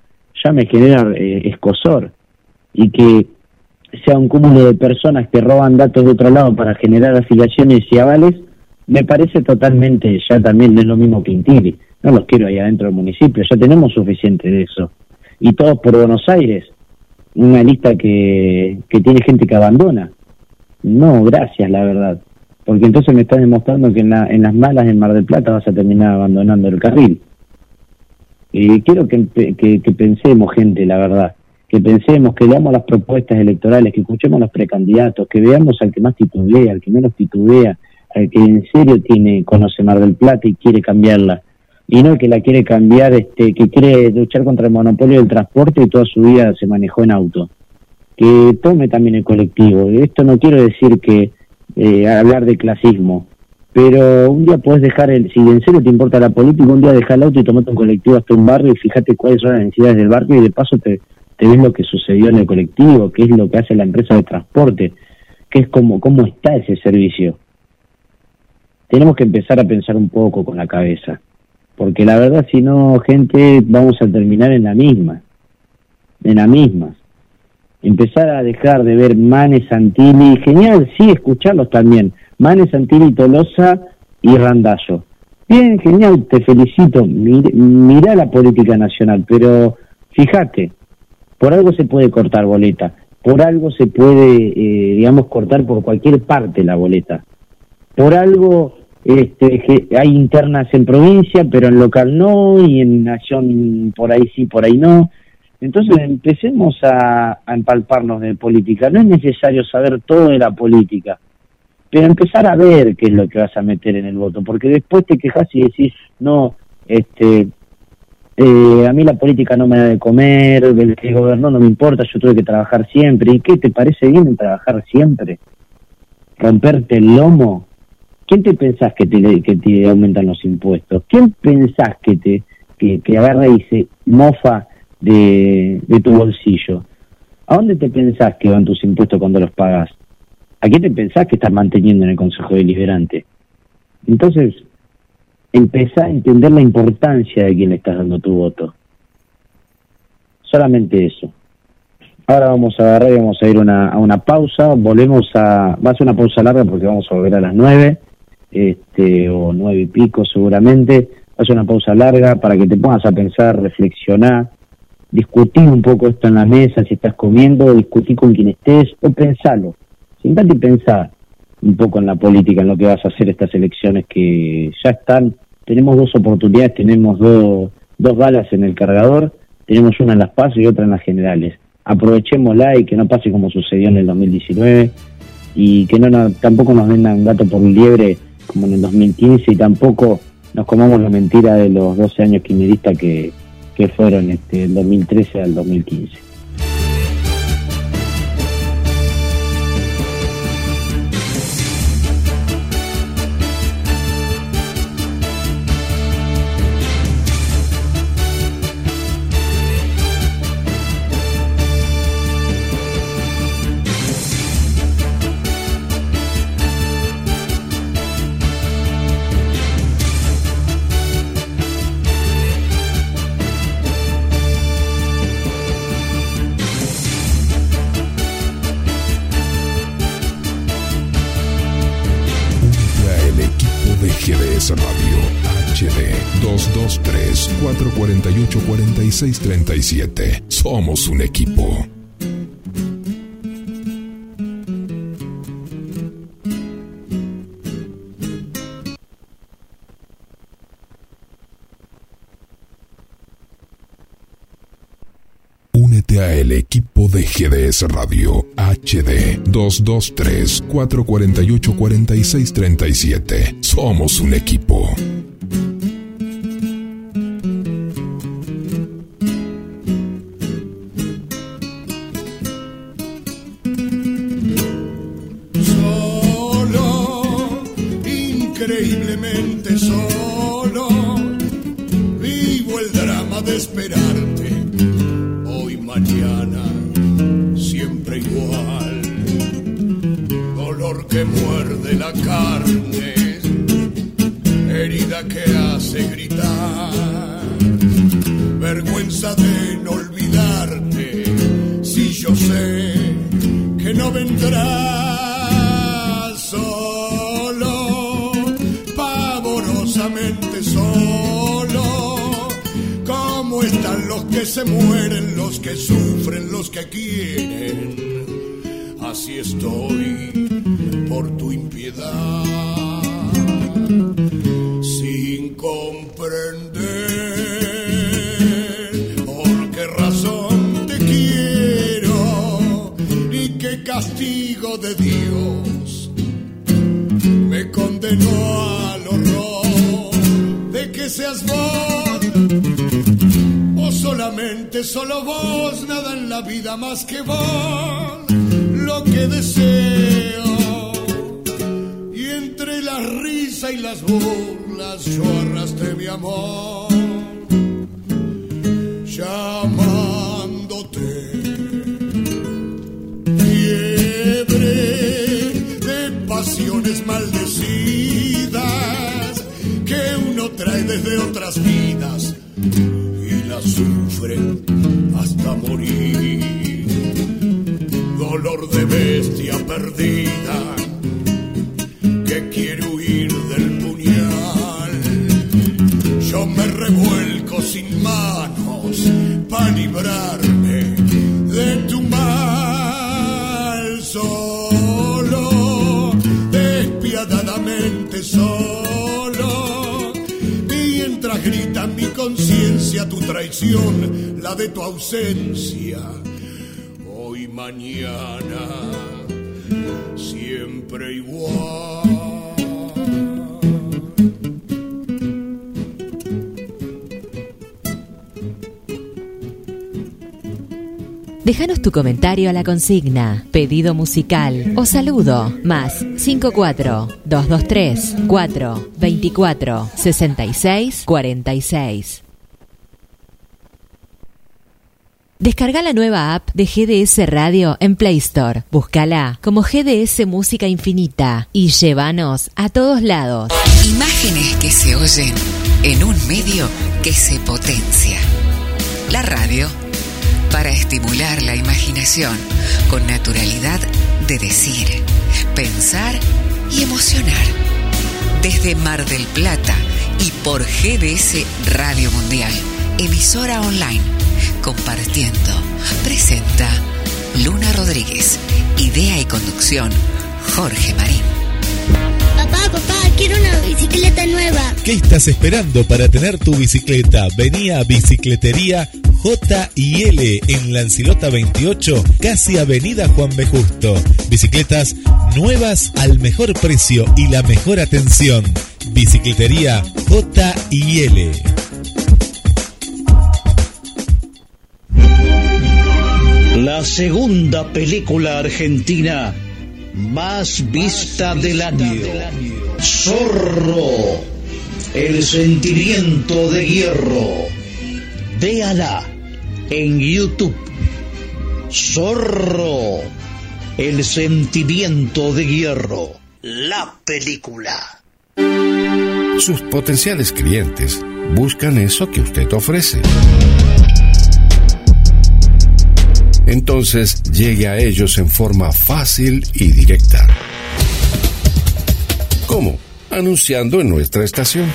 ya me genera eh, escosor. Y que sea un cúmulo de personas que roban datos de otro lado para generar afiliaciones y avales, me parece totalmente, ya también no es lo mismo que. No los quiero ahí adentro del municipio, ya tenemos suficiente de eso. Y todos por Buenos Aires, una lista que, que tiene gente que abandona. No, gracias, la verdad porque entonces me estás demostrando que en, en las malas en Mar del Plata vas a terminar abandonando el carril. Y quiero que, que, pensemos, gente, la verdad, que pensemos, que leamos las propuestas electorales, que escuchemos a los precandidatos, que veamos al que más titubea, al que menos titubea, al que en serio tiene conoce Mar del Plata y quiere cambiarla, y no el que la quiere cambiar, este, que quiere luchar contra el monopolio del transporte y toda su vida se manejó en auto. Que tome también el colectivo. Esto no quiero decir que eh, hablar de clasismo. Pero un día puedes dejar, el, si en serio te importa la política, un día deja el auto y tomate un colectivo hasta un barrio y fíjate cuáles son las necesidades del barrio y de paso te, te ves lo que sucedió en el colectivo, qué es lo que hace la empresa de transporte, qué es como, cómo está ese servicio. Tenemos que empezar a pensar un poco con la cabeza, porque la verdad si no, gente, vamos a terminar en la misma, en la misma empezar a dejar de ver Manes, Santilli, genial, sí, escucharlos también, Manes, Santilli, Tolosa y Randallo. Bien, genial, te felicito, mira la política nacional, pero fíjate, por algo se puede cortar boleta, por algo se puede, eh, digamos, cortar por cualquier parte la boleta, por algo este, hay internas en provincia, pero en local no, y en nación por ahí sí, por ahí no. Entonces empecemos a, empalparnos de política. No es necesario saber todo de la política, pero empezar a ver qué es lo que vas a meter en el voto, porque después te quejas y decís, no, este, eh, a mí la política no me da de comer, el que gobernó no me importa, yo tuve que trabajar siempre. ¿Y qué te parece bien trabajar siempre? ¿Romperte el lomo? ¿Quién te pensás que te, que te aumentan los impuestos? ¿Quién pensás que te que, que agarra y se mofa de, tu bolsillo. ¿A dónde te pensás que van tus impuestos cuando los pagas? ¿A qué te pensás que estás manteniendo en el Consejo Deliberante? Entonces, empezá a entender la importancia de quién le estás dando tu voto. Solamente eso. Ahora vamos a agarrar y vamos a ir una, a una pausa. Volvemos a. Va a ser una pausa larga porque vamos a volver a las nueve, este, o nueve y pico seguramente. Va a ser una pausa larga para que te pongas a pensar, reflexionar, discutir un poco esto en la mesa, si estás comiendo, discutir con quien estés, o pensarlo. Sentate y pensar un poco en la política, en lo que vas a hacer estas elecciones que ya están. Tenemos dos oportunidades, tenemos dos, dos balas en el cargador, tenemos una en las pasos y otra en las generales aprovechémosla y que no pase como sucedió en el 2019 y que no, tampoco nos vendan gato por liebre como en el 2015 y tampoco nos comamos la mentira de los 12 años quimeristas que, que fueron este, del 2013 al 2015. 223-448-4637. Somos un equipo. Únete a el equipo de GDS Radio HD 223 448 4637. Somos un equipo. Comentario a la consigna, pedido musical o saludo, más 54 223 4 24 66 46. Descarga la nueva app de GDS Radio en Play Store. Búscala como GDS Música Infinita y llévanos a todos lados. Imágenes que se oyen en un medio que se potencia. La radio para estimular la imaginación con naturalidad de decir, pensar y emocionar. Desde Mar del Plata y por GDS Radio Mundial, emisora online, compartiendo, presenta Luna Rodríguez, idea y conducción Jorge Marín. Papá, papá, quiero una bicicleta nueva. ¿Qué estás esperando para tener tu bicicleta? Vení a Bicicletería J y L en Lancilota 28, casi Avenida Juan B. Justo. Bicicletas nuevas al mejor precio y la mejor atención. Bicicletería J y L. La segunda película argentina más vista del año. Zorro, el sentimiento de hierro. Véala en YouTube. Zorro, el sentimiento de hierro. La película. Sus potenciales clientes buscan eso que usted ofrece. Entonces llegue a ellos en forma fácil y directa. ¿Cómo? Anunciando en nuestra estación.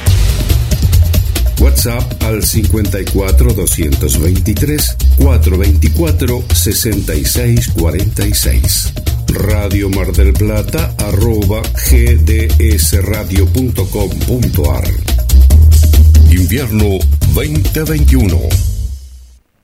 WhatsApp al 54 223 424 6646. Radio Mar del Plata arroba gdsradio.com.ar. Invierno 2021.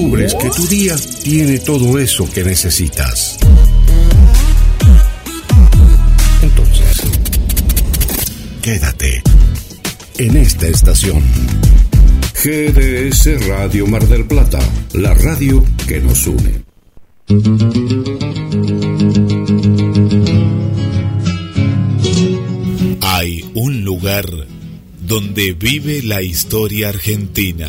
Descubres que tu día tiene todo eso que necesitas. Entonces, quédate en esta estación. GDS Radio Mar del Plata, la radio que nos une. Hay un lugar donde vive la historia argentina.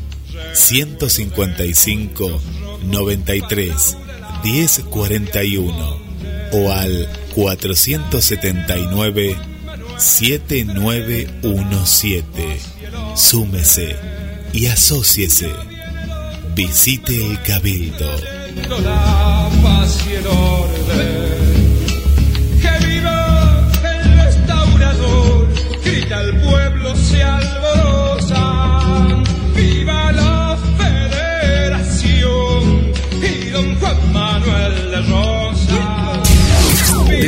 155 93 1041 o al 479 7917. Súmese y asóciese. Visite el Cabildo.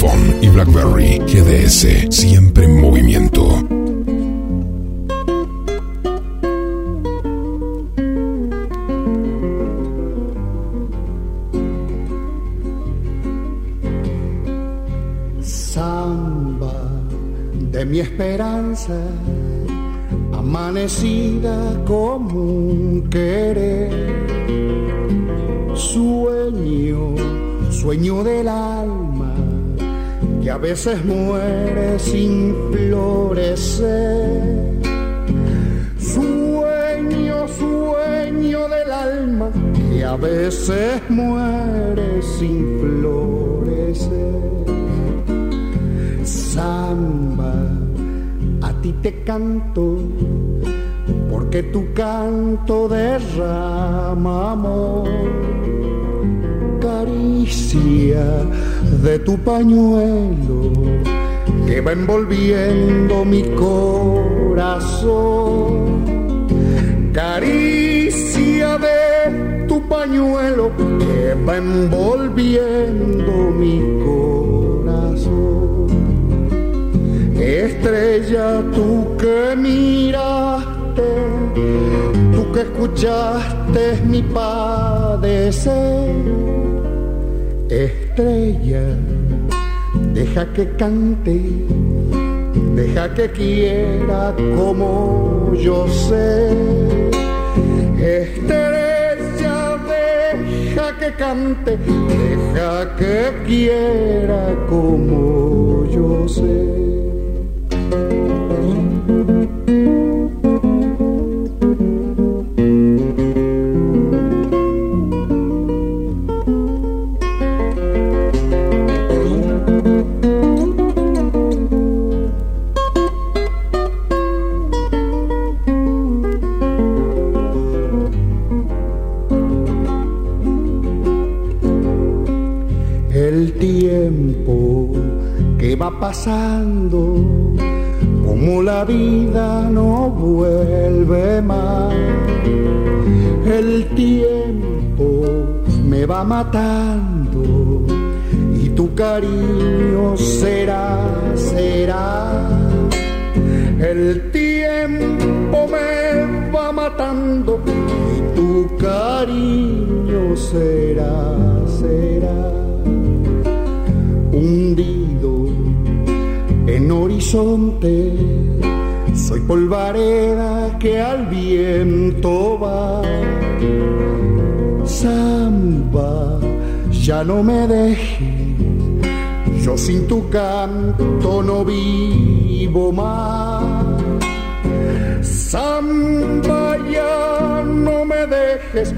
Phone y BlackBerry. GDS, siempre en movimiento. Samba de mi esperanza, amanecida como un querer. Sueño, sueño del alma, que a veces muere sin florecer. Sueño, sueño del alma, que a veces muere sin florecer. Samba, a ti te canto, porque tu canto derrama amor. Caricia de tu pañuelo que va envolviendo mi corazón. Caricia de tu pañuelo que va envolviendo mi corazón. Estrella, tú que miraste, tú que escuchaste mi padecer. Estrella, deja que cante, deja que quiera como yo sé. Estrella, deja que cante, deja que quiera como yo sé. Pasando, más. Samba, ya no me dejes,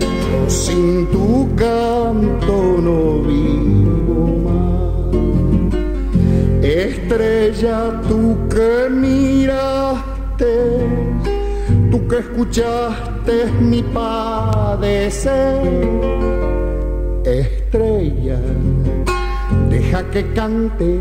sin tu canto no vivo más. Estrella, tú que miraste, tú que escuchaste mi padecer. Estrella, deja que cante,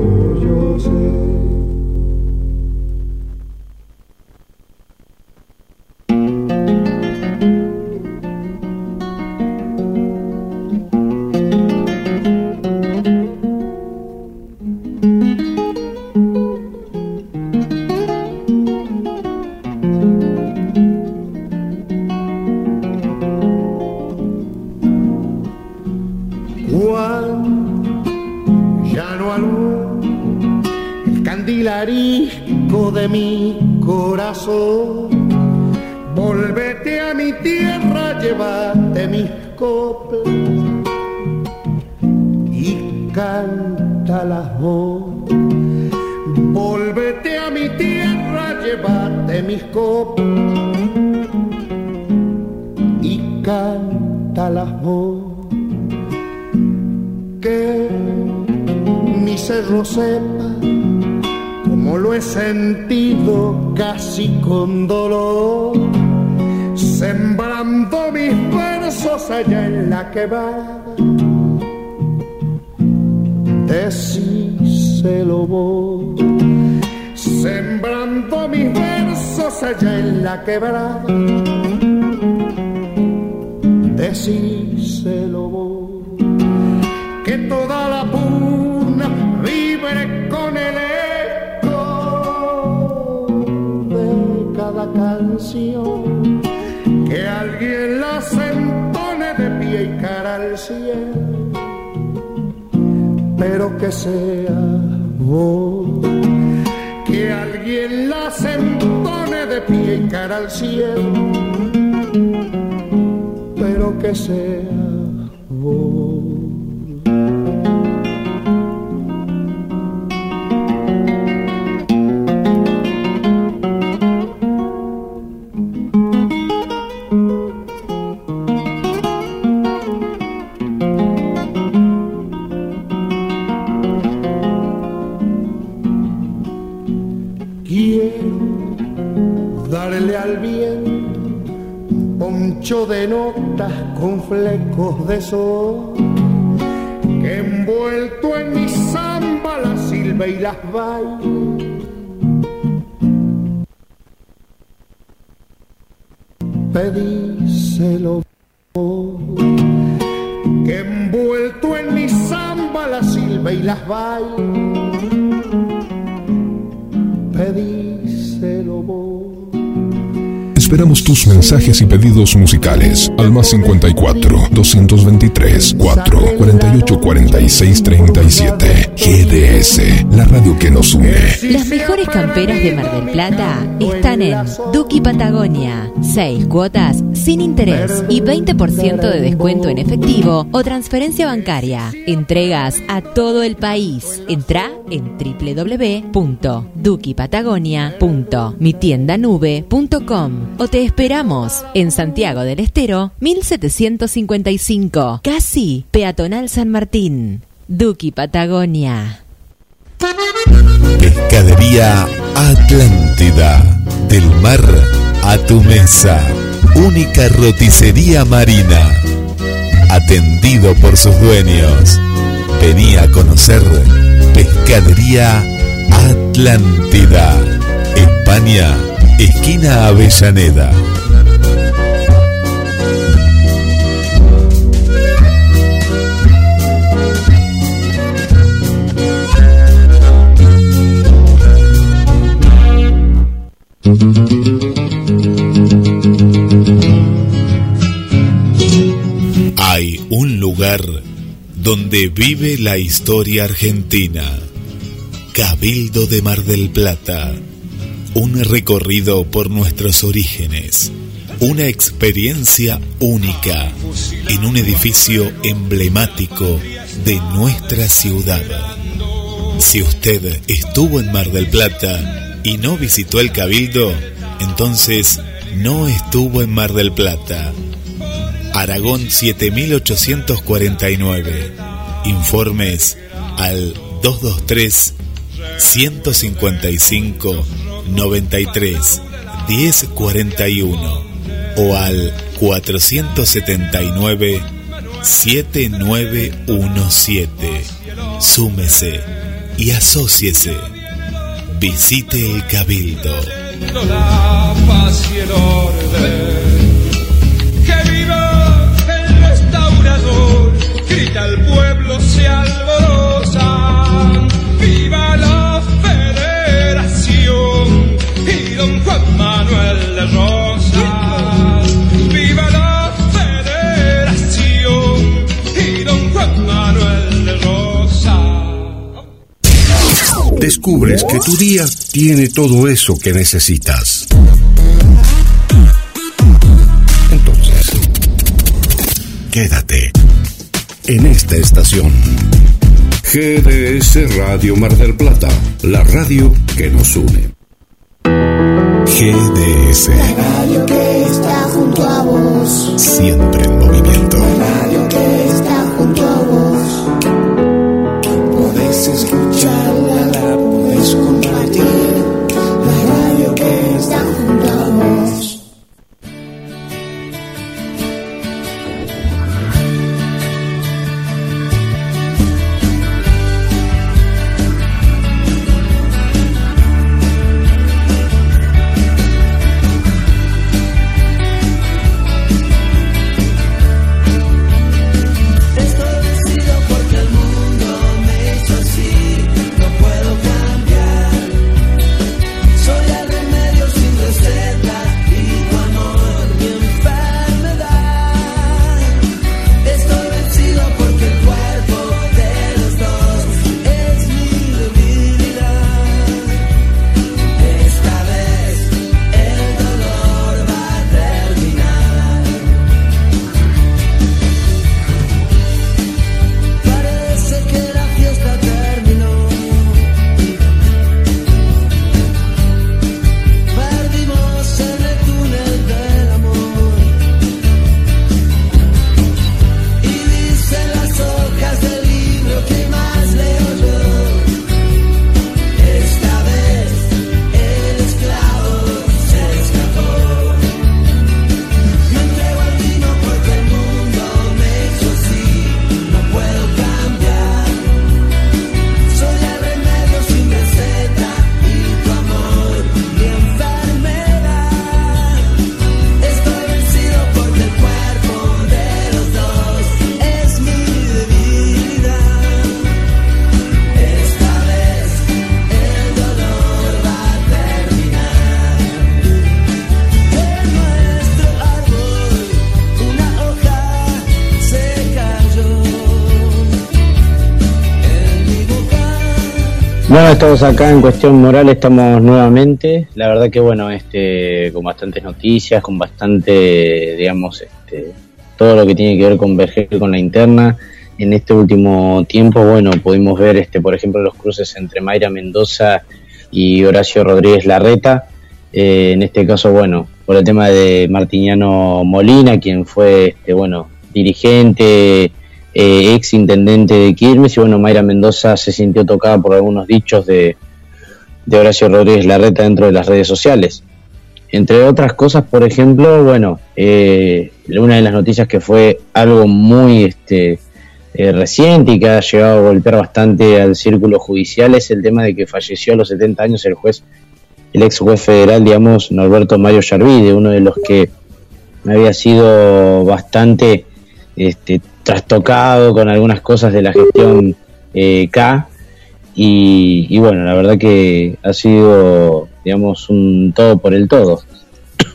que alguien la sentone de pie y cara al cielo, pero que sea vos. Notas con flecos de sol que envuelto en mi samba la silba y las baile. Pedíselo tus mensajes y pedidos musicales al más 54 223 4 48 46 37. GDS, la radio que nos une. Las mejores camperas de Mar del Plata están en Duki Patagonia. 6 cuotas sin interés y 20% de descuento en efectivo o transferencia bancaria. Entregas a todo el país. Entra en www.dukipatagonia.mitiendanube.com o te esperamos en Santiago del Estero 1755, casi peatonal San Martín. Duki Patagonia. Pescadería Atlántida. Del mar a tu mesa. Única roticería marina. Atendido por sus dueños. Vení a conocer Pescadería Atlántida. España, esquina Avellaneda. Hay un lugar donde vive la historia argentina, Cabildo de Mar del Plata un recorrido por nuestros orígenes. Una experiencia única en un edificio emblemático de nuestra ciudad. Si usted estuvo en Mar del Plata y no visitó el Cabildo, entonces no estuvo en Mar del Plata. Aragón 7849. Informes al 223 155 93 1041 o al 479 7917. Súmese y asóciese. Visite el Cabildo. Que viva el restaurador. Grita el pueblo, se alborosa. Viva Viva la federación. Y don Juan Manuel de Rosas. Descubres que tu día tiene todo eso que necesitas. Entonces, quédate en esta estación. GDS Radio Mar del Plata, la radio que nos une. GDS. Radio que está junto a vos. Siempre en movimiento. Estamos acá en Cuestión Moral, estamos nuevamente. La verdad que bueno, este, con bastantes noticias, con bastante, digamos, este, todo lo que tiene que ver con Vergel con la interna. En este último tiempo, bueno, pudimos ver, este, por ejemplo, los cruces entre Mayra Mendoza y Horacio Rodríguez Larreta. Eh, en este caso, bueno, por el tema de Martiniano Molina, quien fue, este, bueno, dirigente, eh, ex intendente de Quilmes, y bueno, Mayra Mendoza se sintió tocada por algunos dichos de, de Horacio Rodríguez Larreta dentro de las redes sociales. Entre otras cosas, por ejemplo, bueno, eh, una de las noticias que fue algo muy este, eh, reciente y que ha llegado a golpear bastante al círculo judicial es el tema de que falleció a los 70 años el juez, el ex juez federal, digamos, Norberto Mario Yarvide, uno de los que había sido bastante este, trastocado con algunas cosas de la gestión eh, K. Y, bueno, la verdad que ha sido, digamos, un todo por el todo.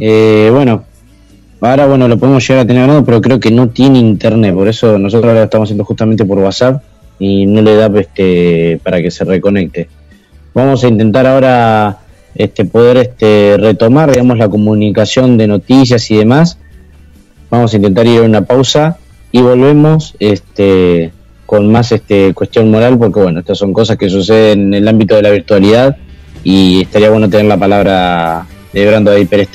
Eh, bueno, ahora bueno, lo podemos llegar a tener ganado, pero creo que no tiene internet, por eso nosotros ahora lo estamos haciendo justamente por WhatsApp y no le da este, para que se reconecte. Vamos a intentar ahora este, poder este, retomar, digamos, la comunicación de noticias y demás Vamos a intentar ir a una pausa y volvemos este, con más este, cuestión moral, porque bueno, estas son cosas que suceden en el ámbito de la virtualidad y estaría bueno tener la palabra de Brando ahí Pérez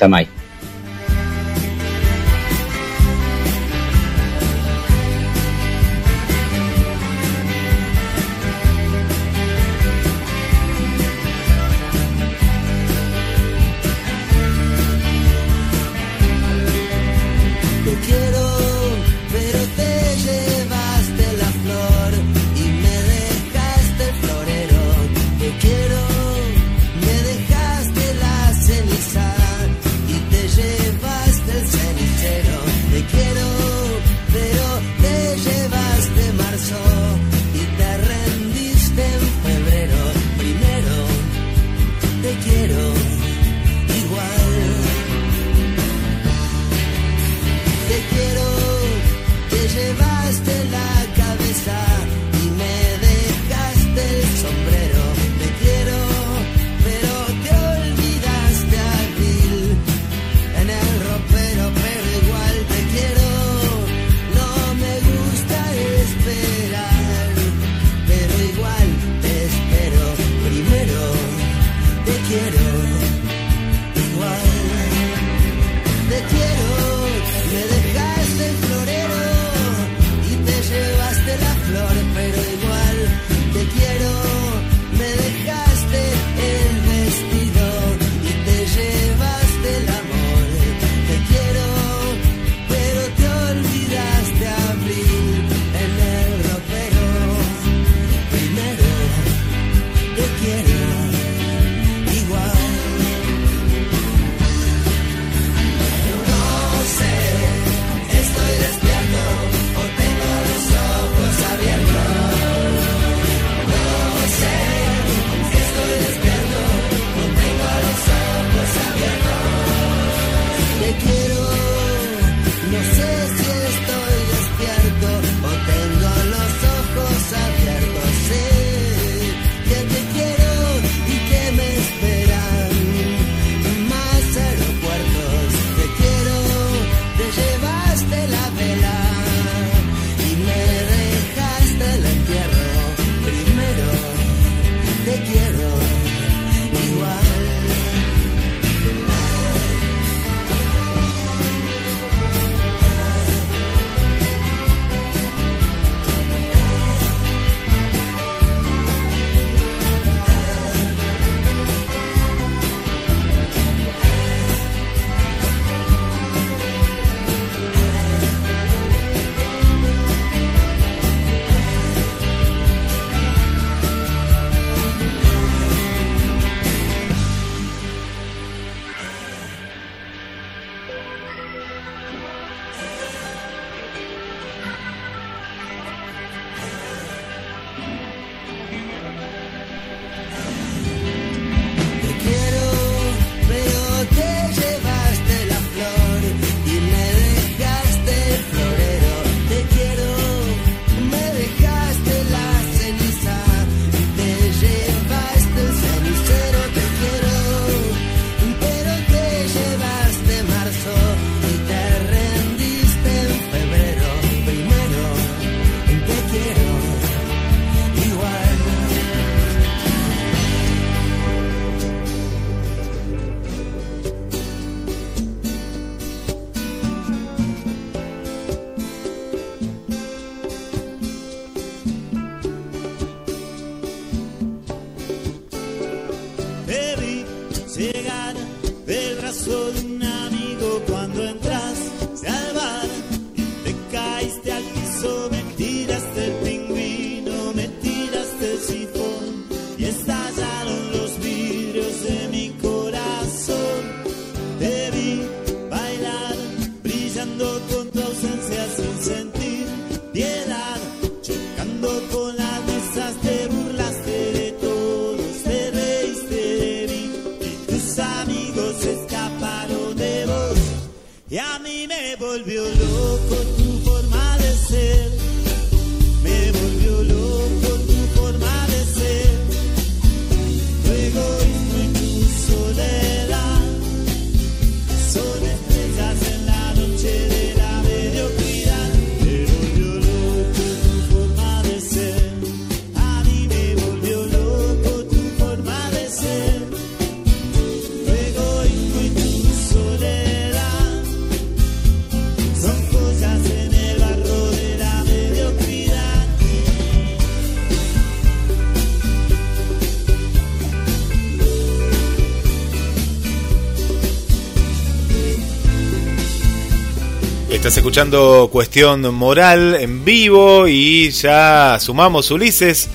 Estás escuchando Cuestión Moral en vivo y ya sumamos Ulises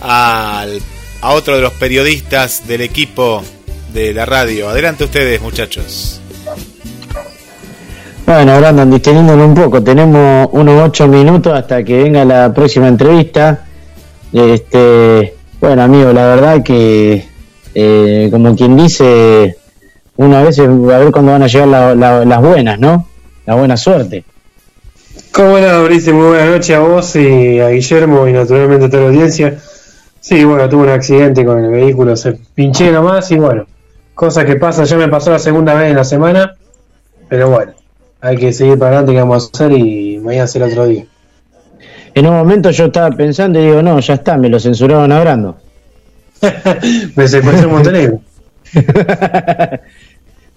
al, a otro de los periodistas del equipo de la radio. Adelante ustedes, muchachos. Bueno, Brandon, disteniéndonos un poco, tenemos unos ocho minutos hasta que venga la próxima entrevista. Este, bueno, amigo, la verdad que, eh, como quien dice, uno a veces va a ver cuándo van a llegar la- la- las buenas, ¿no? La buena suerte. ¿Cómo no, Brice? Muy buenas noches a vos y a Guillermo y naturalmente a toda la audiencia. Sí, bueno, tuve un accidente con el vehículo, se pinché nomás y bueno, cosas que pasan, ya me pasó la segunda vez en la semana, pero bueno, hay que seguir para adelante que vamos a hacer y mañana será otro día. En un momento yo estaba pensando y digo, no, ya está, me lo censuraron a Brando. Me secuestró en Montenegro.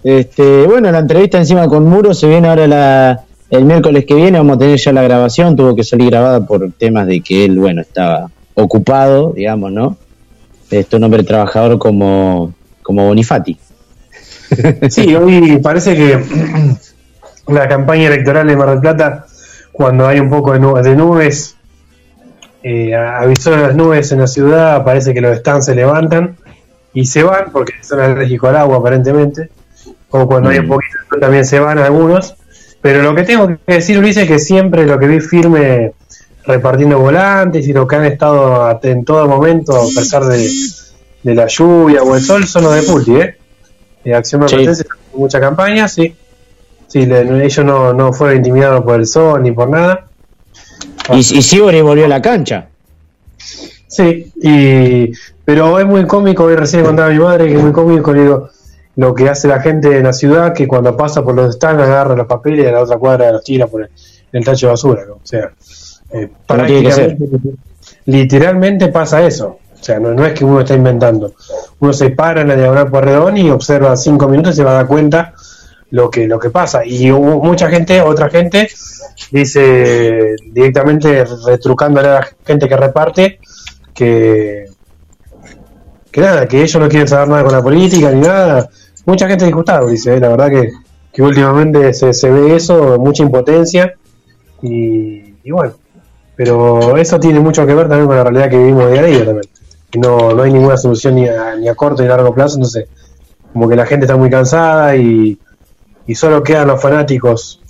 Este, bueno, la entrevista encima con Muro se viene ahora la, el miércoles que viene, vamos a tener ya la grabación, tuvo que salir grabada por temas de que él, bueno, estaba ocupado, digamos, ¿no? Este, un hombre trabajador como, como Bonifati. Sí, hoy parece que la campaña electoral de Mar del Plata, cuando hay un poco de, nu- de nubes, eh, las nubes en la ciudad, parece que los stands se levantan y se van, porque son alérgicos al agua aparentemente, o cuando hay un poquito de sol también se van algunos, pero lo que tengo que decir, Ulises, es que siempre lo que vi firme repartiendo volantes y lo que han estado en todo momento, a pesar de, de la lluvia o el sol, son los de Pulti, ¿eh? de Acción de Sí. Mucha campaña, sí. Sí, le- ellos no, no fueron intimidados por el sol ni por nada. Y, y Sibori volvió a la cancha. Sí, y, pero es muy cómico, hoy recién contaba a mi madre que es muy cómico, le digo, lo que hace la gente en la ciudad que cuando pasa por los stands agarra los papeles y a la otra cuadra los tira por el, el tacho de basura. ¿no? O sea, eh, prácticamente, literalmente pasa eso. O sea, no, no es que uno está inventando. Uno se para en la diagonal Porredón y observa cinco minutos y se va a dar cuenta lo que, lo que pasa. Y hubo mucha gente, otra gente, dice directamente retrucándole a la gente que reparte que, que nada, que ellos no quieren saber nada con la política ni nada. Mucha gente disgustada, dice, eh, la verdad que, últimamente se, ve eso, mucha impotencia y, y bueno, pero eso tiene mucho que ver también con la realidad que vivimos día a día también. No, no hay ninguna solución ni a, ni a corto ni a largo plazo, entonces como que la gente está muy cansada y, y solo quedan los fanáticos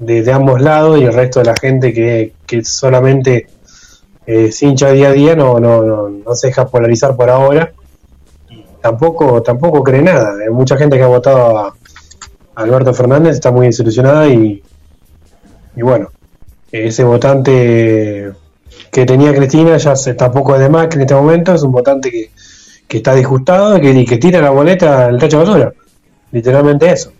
de, ambos lados y el resto de la gente que, que solamente eh, se hincha día a día no, no, no, no se deja polarizar por ahora. Tampoco, tampoco cree nada. Hay mucha gente que ha votado a Alberto Fernández está muy desilusionada y, y bueno, ese votante que tenía Cristina ya se tampoco es de Macri en este momento, es un votante que, que está disgustado y que, y que tira la boleta al tacho de basura. Literalmente eso.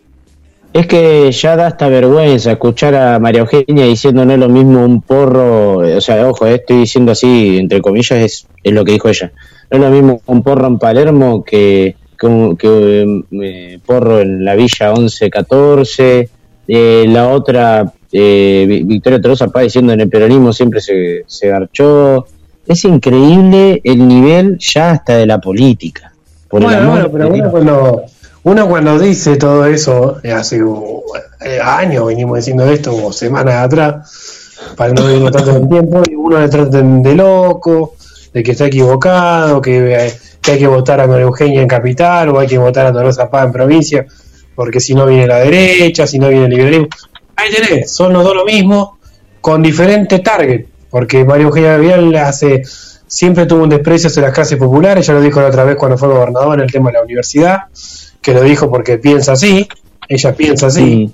Es que ya da hasta vergüenza escuchar a María Eugenia diciendo no es lo mismo un porro, o sea, ojo, eh, estoy diciendo así, entre comillas, es, es lo que dijo ella. No es lo mismo un porro en Palermo que, que, un- que, eh, porro en la Villa 11-14, eh, la otra, eh, Vi- Victoria Tolosa Paz diciendo en el peronismo siempre se, se garchó. Es increíble el nivel ya hasta de la política. Por el Bueno, amor bueno, pero Dios. uno cuando, uno cuando dice todo eso, eh, hace eh, años venimos diciendo esto, o semanas atrás, para no vivir tanto el tiempo, y uno le tratan de loco, de que está equivocado, que, eh, que hay que votar a María Eugenia en capital, o hay que votar a Tolosa Paz en provincia, porque si no viene la derecha, si no viene el liberalismo. Ahí tenés, son los dos lo mismo, con diferente target, porque María Eugenia Vial hace siempre tuvo un desprecio hacia las clases populares, ya lo dijo la otra vez cuando fue gobernador en el tema de la universidad, que lo dijo porque piensa así, ella piensa así,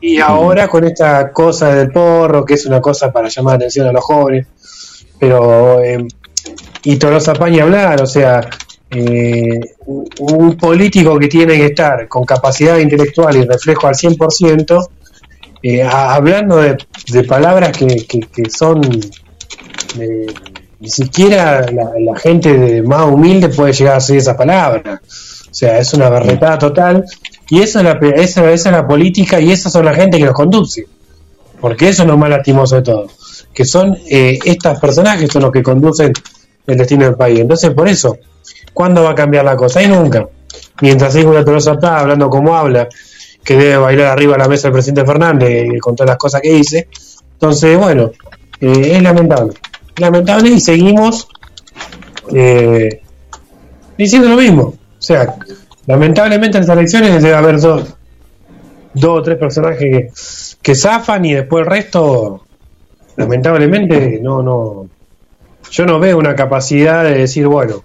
Y ahora con esta cosa del porro, que es una cosa para llamar la atención a los jóvenes, pero eh, y Tolosa Paña hablar, o sea, eh, un político que tiene que estar con capacidad intelectual y reflejo al 100%, eh, a- hablando de, de palabras que, que- que son eh, ni siquiera la, la gente de más humilde puede llegar a decir esa palabra. O sea, es una berretada total. Y eso es la, esa, esa es la política y esas son la gente que nos conduce. Porque eso es lo más lastimoso de todo. Que son eh, estos personajes son los que conducen el destino del país. Entonces, por eso, ¿cuándo va a cambiar la cosa? Y nunca. Mientras siga una Tolosa está hablando como habla, que debe bailar arriba de la mesa el presidente Fernández eh, con todas las cosas que dice. Entonces, bueno, eh, es lamentable. Lamentable y seguimos eh, diciendo lo mismo. Sea, lamentablemente en las elecciones debe haber dos, dos o tres personajes que, que zafan y después el resto, lamentablemente, no, no. Yo no veo una capacidad de decir, bueno,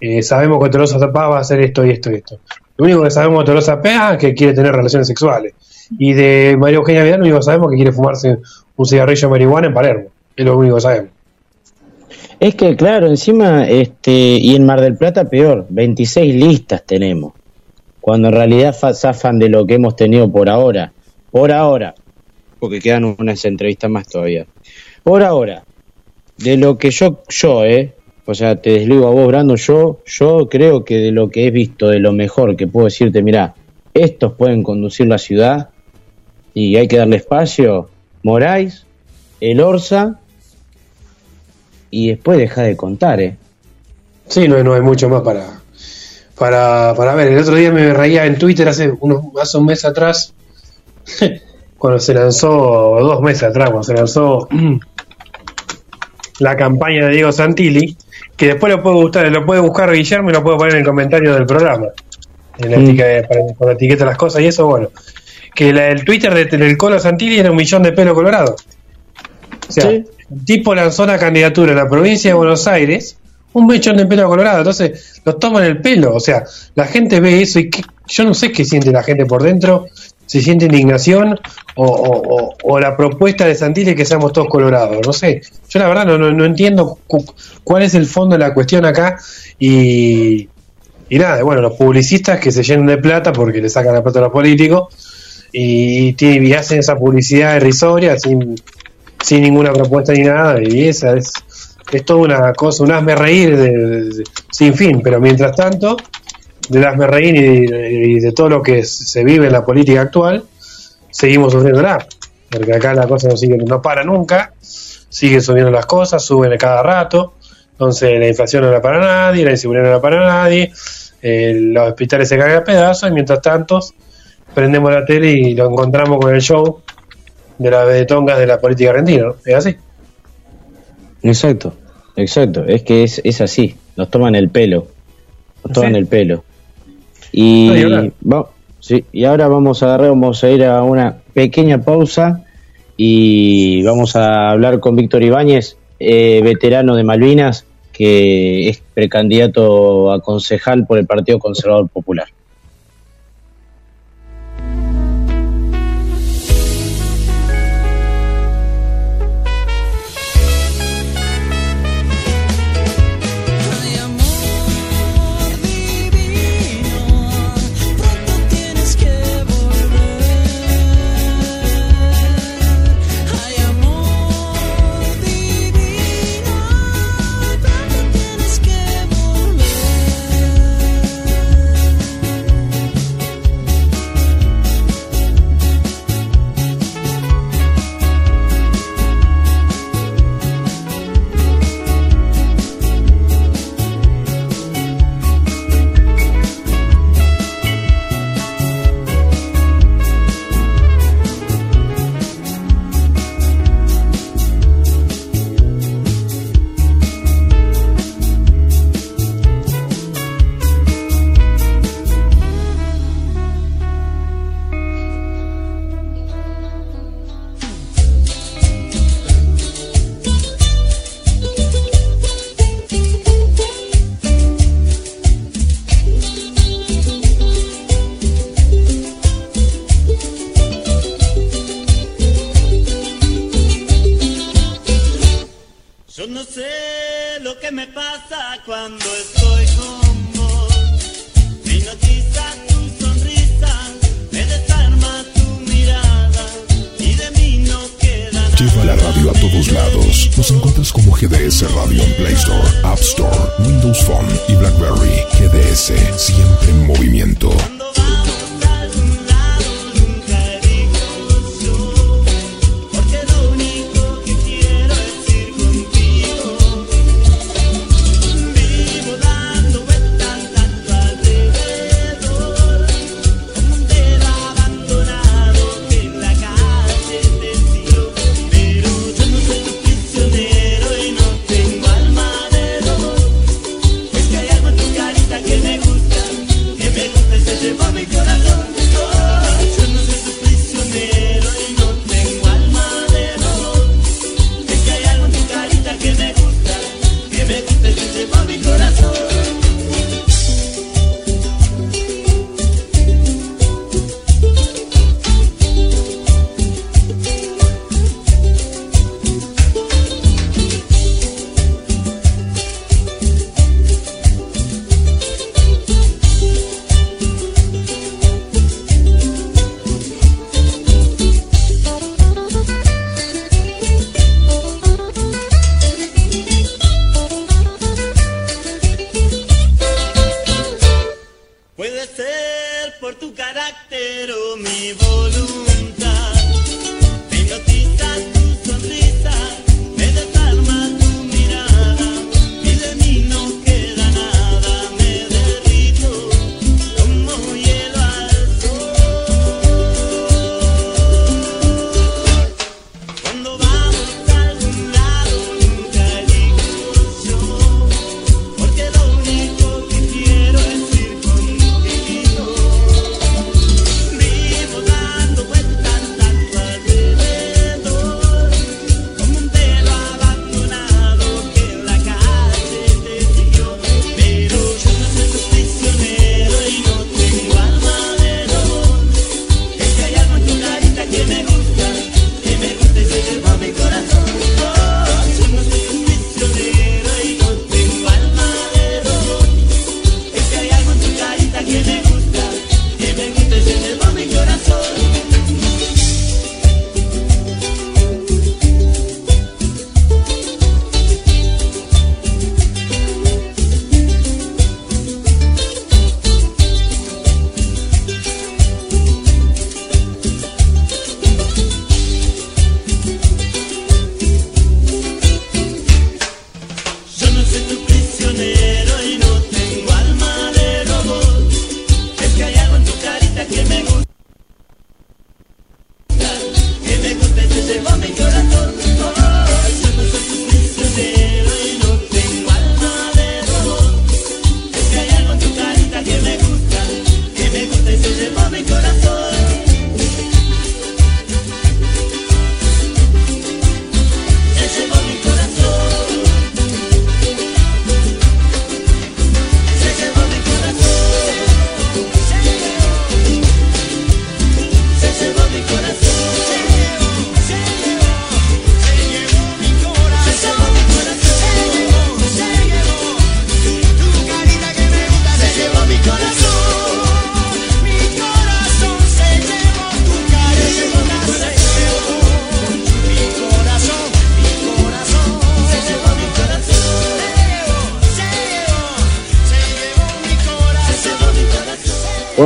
eh, sabemos que Tolosa Paz va a hacer esto y esto y esto. Lo único que sabemos de Tolosa Paz es que quiere tener relaciones sexuales. Y de María Eugenia Vidal lo único que sabemos es que quiere fumarse un cigarrillo de marihuana en Palermo. Es lo único que sabemos. Es que, claro, encima, este, y en Mar del Plata peor, 26 listas tenemos, cuando en realidad fa- zafan de lo que hemos tenido por ahora, por ahora, porque quedan unas entrevistas más todavía, por ahora, de lo que yo, yo, eh, o sea, te desligo a vos, Brando, yo, yo creo que de lo que he visto, de lo mejor que puedo decirte, mira, estos pueden conducir la ciudad y hay que darle espacio, Moraes, el Orsa, y después deja de contar, ¿eh? Sí, no, no hay mucho más para, para, para ver. El otro día me reía en Twitter hace, unos, hace un mes atrás, cuando se lanzó, dos meses atrás, cuando se lanzó la campaña de Diego Santilli, que después lo puede gustar, lo puede buscar Guillermo y lo puede poner en el comentario del programa, en la Mm. etiqueta, para- etiqueta de las cosas y eso, bueno. Que la, el Twitter de- del Colo Santilli era un millón de pelo colorado. O sea, el tipo lanzó una candidatura en la provincia de Buenos Aires, un mechón de pelo colorado, entonces los toman el pelo, o sea, la gente ve eso y qué- yo no sé qué siente la gente por dentro, si siente indignación o, o- o- o la propuesta de Santilli que seamos todos colorados, no sé, yo la verdad no, no, no entiendo cu- cuál es el fondo de la cuestión acá y, y nada, bueno, los publicistas que se llenan de plata porque le sacan la plata a los políticos y, y hacen esa publicidad irrisoria sin, sin ninguna propuesta ni nada, y esa es, es toda una cosa, un hazme reír de- sin fin, pero mientras tanto, del hazme reír y de, y de todo lo que se vive en la política actual, seguimos sufriéndola, porque acá la cosa no, sigue, no para nunca, siguen subiendo las cosas, suben a cada rato, entonces la inflación no la para nadie, la inseguridad no la para nadie, eh, los hospitales se caen a pedazos, y mientras tanto prendemos la tele y lo encontramos con el show de las vedetongas de la política argentina, ¿no? Es así. Exacto, exacto. Es que es, es así. Nos toman el pelo. Nos toman Sí. el pelo. No, y ahora- Y, va- sí, y ahora vamos a agarrar, vamos a ir a una pequeña pausa y vamos a hablar con Víctor Ibáñez, eh, veterano de Malvinas, que es precandidato a concejal por el Partido Conservador Popular.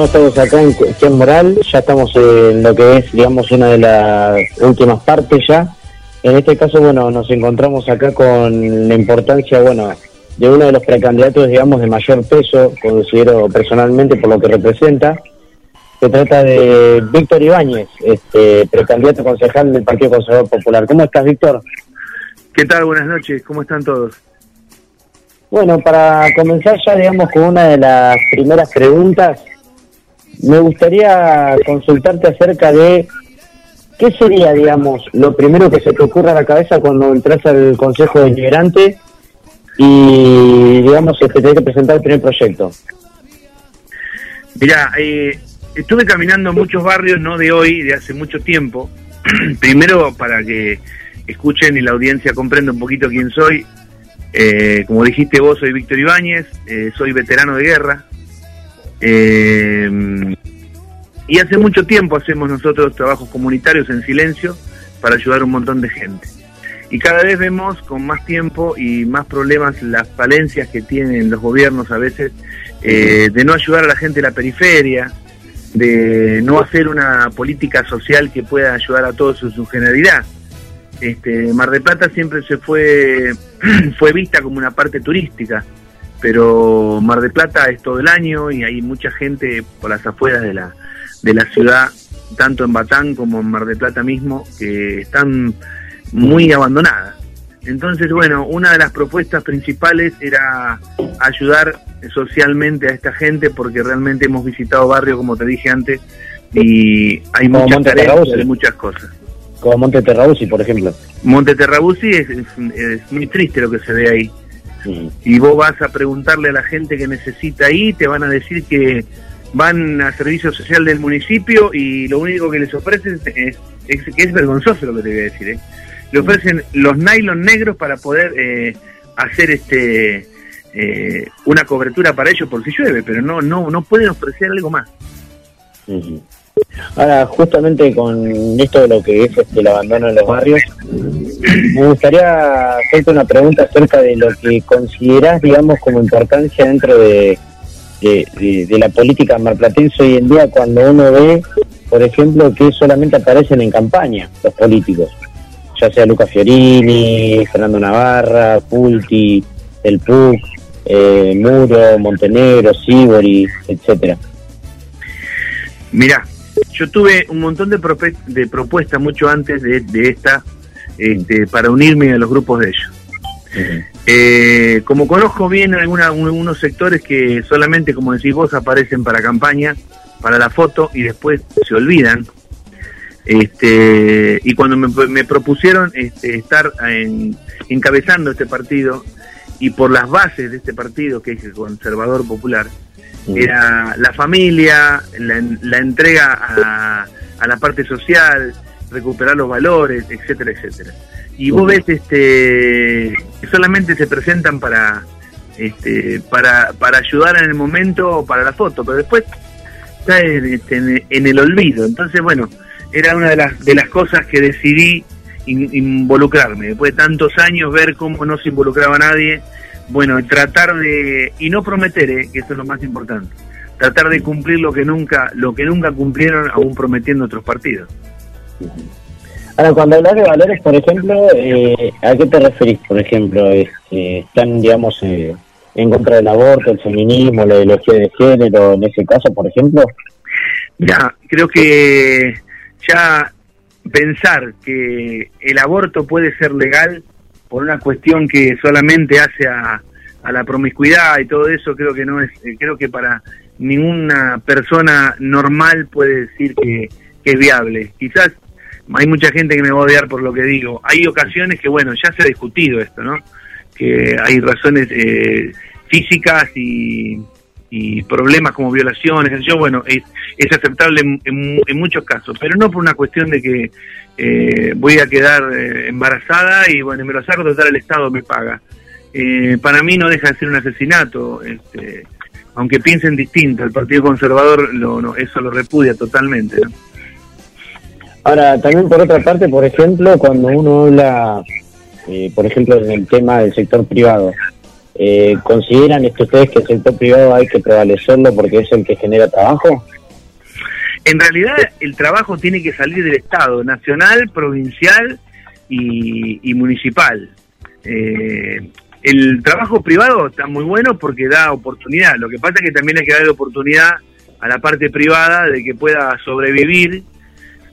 estamos acá en Cuestión Moral, ya estamos en lo que es, digamos, una de las últimas partes ya. En este caso, bueno, nos encontramos acá con la importancia, bueno, de uno de los precandidatos, digamos, de mayor peso, considero personalmente por lo que representa. Se trata de Víctor Ibáñez, este, precandidato concejal del Partido Conservador Popular. ¿Cómo estás, Víctor? ¿Qué tal? Buenas noches, ¿cómo están todos? Bueno, para comenzar ya, digamos, con una de las primeras preguntas, me gustaría consultarte acerca de qué sería, digamos, lo primero que se te ocurra a la cabeza cuando entras al Consejo Deliberante y, digamos, que tenés que presentar el primer proyecto. Mirá, eh, estuve caminando muchos barrios, no de hoy, de hace mucho tiempo. Primero, para que escuchen y la audiencia comprenda un poquito quién soy. Eh, como dijiste vos, soy Víctor Ibáñez, eh, soy veterano de guerra, eh, y hace mucho tiempo hacemos nosotros trabajos comunitarios en silencio para ayudar a un montón de gente. Y cada vez vemos con más tiempo y más problemas las falencias que tienen los gobiernos a veces eh, de no ayudar a la gente de la periferia, de no hacer una política social que pueda ayudar a todos en su generalidad. Este, Mar de Plata siempre se fue, fue vista como una parte turística, pero Mar de Plata es todo el año y hay mucha gente por las afueras de la, de la ciudad, tanto en Batán como en Mar de Plata mismo, que están muy abandonadas. Entonces, bueno, una de las propuestas principales era ayudar socialmente a esta gente porque realmente hemos visitado barrios, como te dije antes, y hay Como muchas de muchas cosas. Como Monte Terrabuzzi, por ejemplo. Monte Terrabuzzi es, es- es muy triste lo que se ve ahí. Y vos vas a preguntarle a la gente que necesita ahí, te van a decir que van a servicio social del municipio y lo único que les ofrecen es, es que es vergonzoso lo que te voy a decir. ¿eh? Le ofrecen los nylon negros para poder eh, hacer este eh, una cobertura para ellos por si llueve, pero no no no pueden ofrecer algo más. Ahora, justamente con esto de lo que es este, el abandono en los barrios, me gustaría hacerte una pregunta acerca de lo que considerás, digamos, como importancia dentro de, la política marplatense hoy en día cuando uno ve, por ejemplo, que solamente aparecen en campaña los políticos, ya sea Luca Fiorini, Fernando Navarra, Pulti, El PUC, eh, Muro, Montenegro, Sibori, etcétera. Mirá, yo tuve un montón de, de propuestas mucho antes de, de esta este, para unirme a los grupos de ellos. Eh, como conozco bien alguna, un- unos sectores que solamente, como decís vos, aparecen para campaña, para la foto y después se olvidan. Este, y cuando me, me propusieron este, estar en- encabezando este partido y por las bases de este partido, que es el conservador popular, era la familia, la, la entrega a, a la parte social, recuperar los valores, etcétera, etcétera. Y vos ves este que solamente se presentan para este para, para ayudar en el momento o para la foto, pero después está en, este, en- en el olvido. Entonces, bueno, era una de las de las cosas que decidí in- involucrarme. Después de tantos años ver cómo no se involucraba nadie, bueno, tratar de y no prometer, eh, que eso es lo más importante. Tratar de cumplir lo que nunca lo que nunca cumplieron aún prometiendo otros partidos. Ahora, cuando hablas de valores, por ejemplo, eh, ¿a qué te referís? Por ejemplo, este, ¿están, digamos, eh, en contra del aborto, el feminismo, la ideología de género, en ese caso, por ejemplo? Ya, creo que ya pensar que el aborto puede ser legal por una cuestión que solamente hace a, a la promiscuidad y todo eso, creo que no es, eh, creo que para ninguna persona normal puede decir que, que es viable. Quizás hay mucha gente que me va a odiar por lo que digo. Hay ocasiones que, bueno, ya se ha discutido esto, ¿no? Que hay razones eh, físicas y, y problemas como violaciones, yo, bueno, es, es aceptable en, en- en muchos casos, pero no por una cuestión de que eh, voy a quedar eh, embarazada y bueno, me lo saco, total el Estado me paga. Eh, para mí no deja de ser un asesinato, este, aunque piensen distinto, el Partido Conservador lo, no, eso lo repudia totalmente. Ahora, también por otra parte, por ejemplo, cuando uno habla, eh, por ejemplo, en el tema del sector privado, eh, ¿consideran esto ustedes que el sector privado hay que prevalecerlo porque es el que genera trabajo? En realidad el trabajo tiene que salir del Estado, nacional, provincial y, y municipal. Eh, el trabajo privado está muy bueno porque da oportunidad. Lo que pasa es que también hay que darle oportunidad a la parte privada de que pueda sobrevivir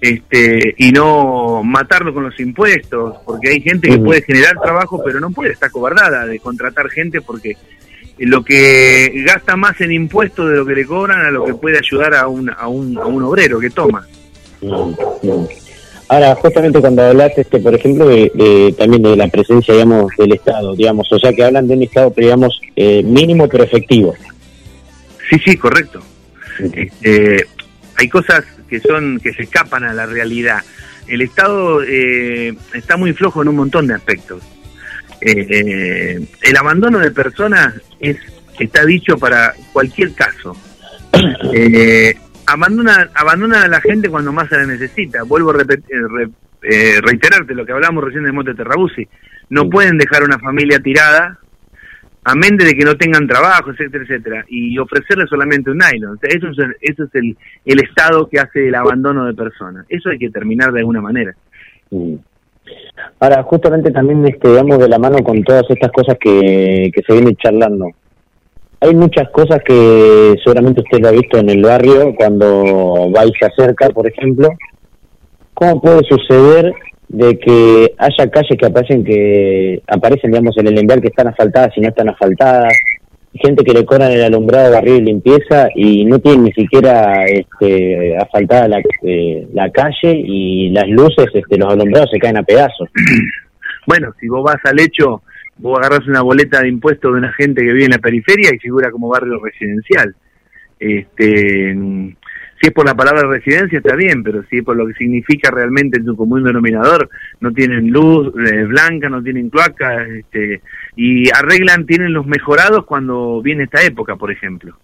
este y no matarlo con los impuestos, porque hay gente que puede generar trabajo pero no puede estar cobardada de contratar gente porque lo que gasta más en impuestos de lo que le cobran a lo que puede ayudar a un, a un, a un obrero que toma. Ahora, justamente cuando hablaste, este, por ejemplo, de, de- también de la presencia, digamos, del Estado, digamos, o sea, que hablan de un Estado, digamos, eh, mínimo pero efectivo. Sí, sí, correcto. Este, hay cosas que son que se escapan a la realidad. El Estado eh, está muy flojo en un montón de aspectos. Eh, eh, el abandono de personas es está dicho para cualquier caso. Eh, abandona, abandona a la gente cuando más se la necesita. Vuelvo a repet- eh, re- eh, reiterarte lo que hablamos recién de Monte Terrabuzzi. No pueden dejar una familia tirada a mente de que no tengan trabajo, etcétera, etcétera, y ofrecerle solamente un nylon. O sea, eso es, el, eso es el, el estado que hace el abandono de personas. Eso hay que terminar de alguna manera. Mm. Ahora, justamente también este, vamos de la mano con todas estas cosas que, que se vienen charlando. Hay muchas cosas que seguramente usted lo ha visto en el barrio cuando va y se acerca, por ejemplo. ¿Cómo puede suceder de que haya calles que aparecen que aparecen, digamos, en el enviar que están asfaltadas y no están asfaltadas? Gente que le cobran el alumbrado, barrio y limpieza y no tienen ni siquiera este, asfaltada la, eh, la calle y las luces, este, los alumbrados se caen a pedazos. Bueno, si vos vas al hecho, vos agarrás una boleta de impuestos de una gente que vive en la periferia y figura como barrio residencial. Este, mm, si es por la palabra residencia está bien, pero si es por lo que significa realmente en su común denominador, no tienen luz eh, blanca, no tienen cloaca, este, y arreglan, tienen los mejorados cuando viene esta época, por ejemplo.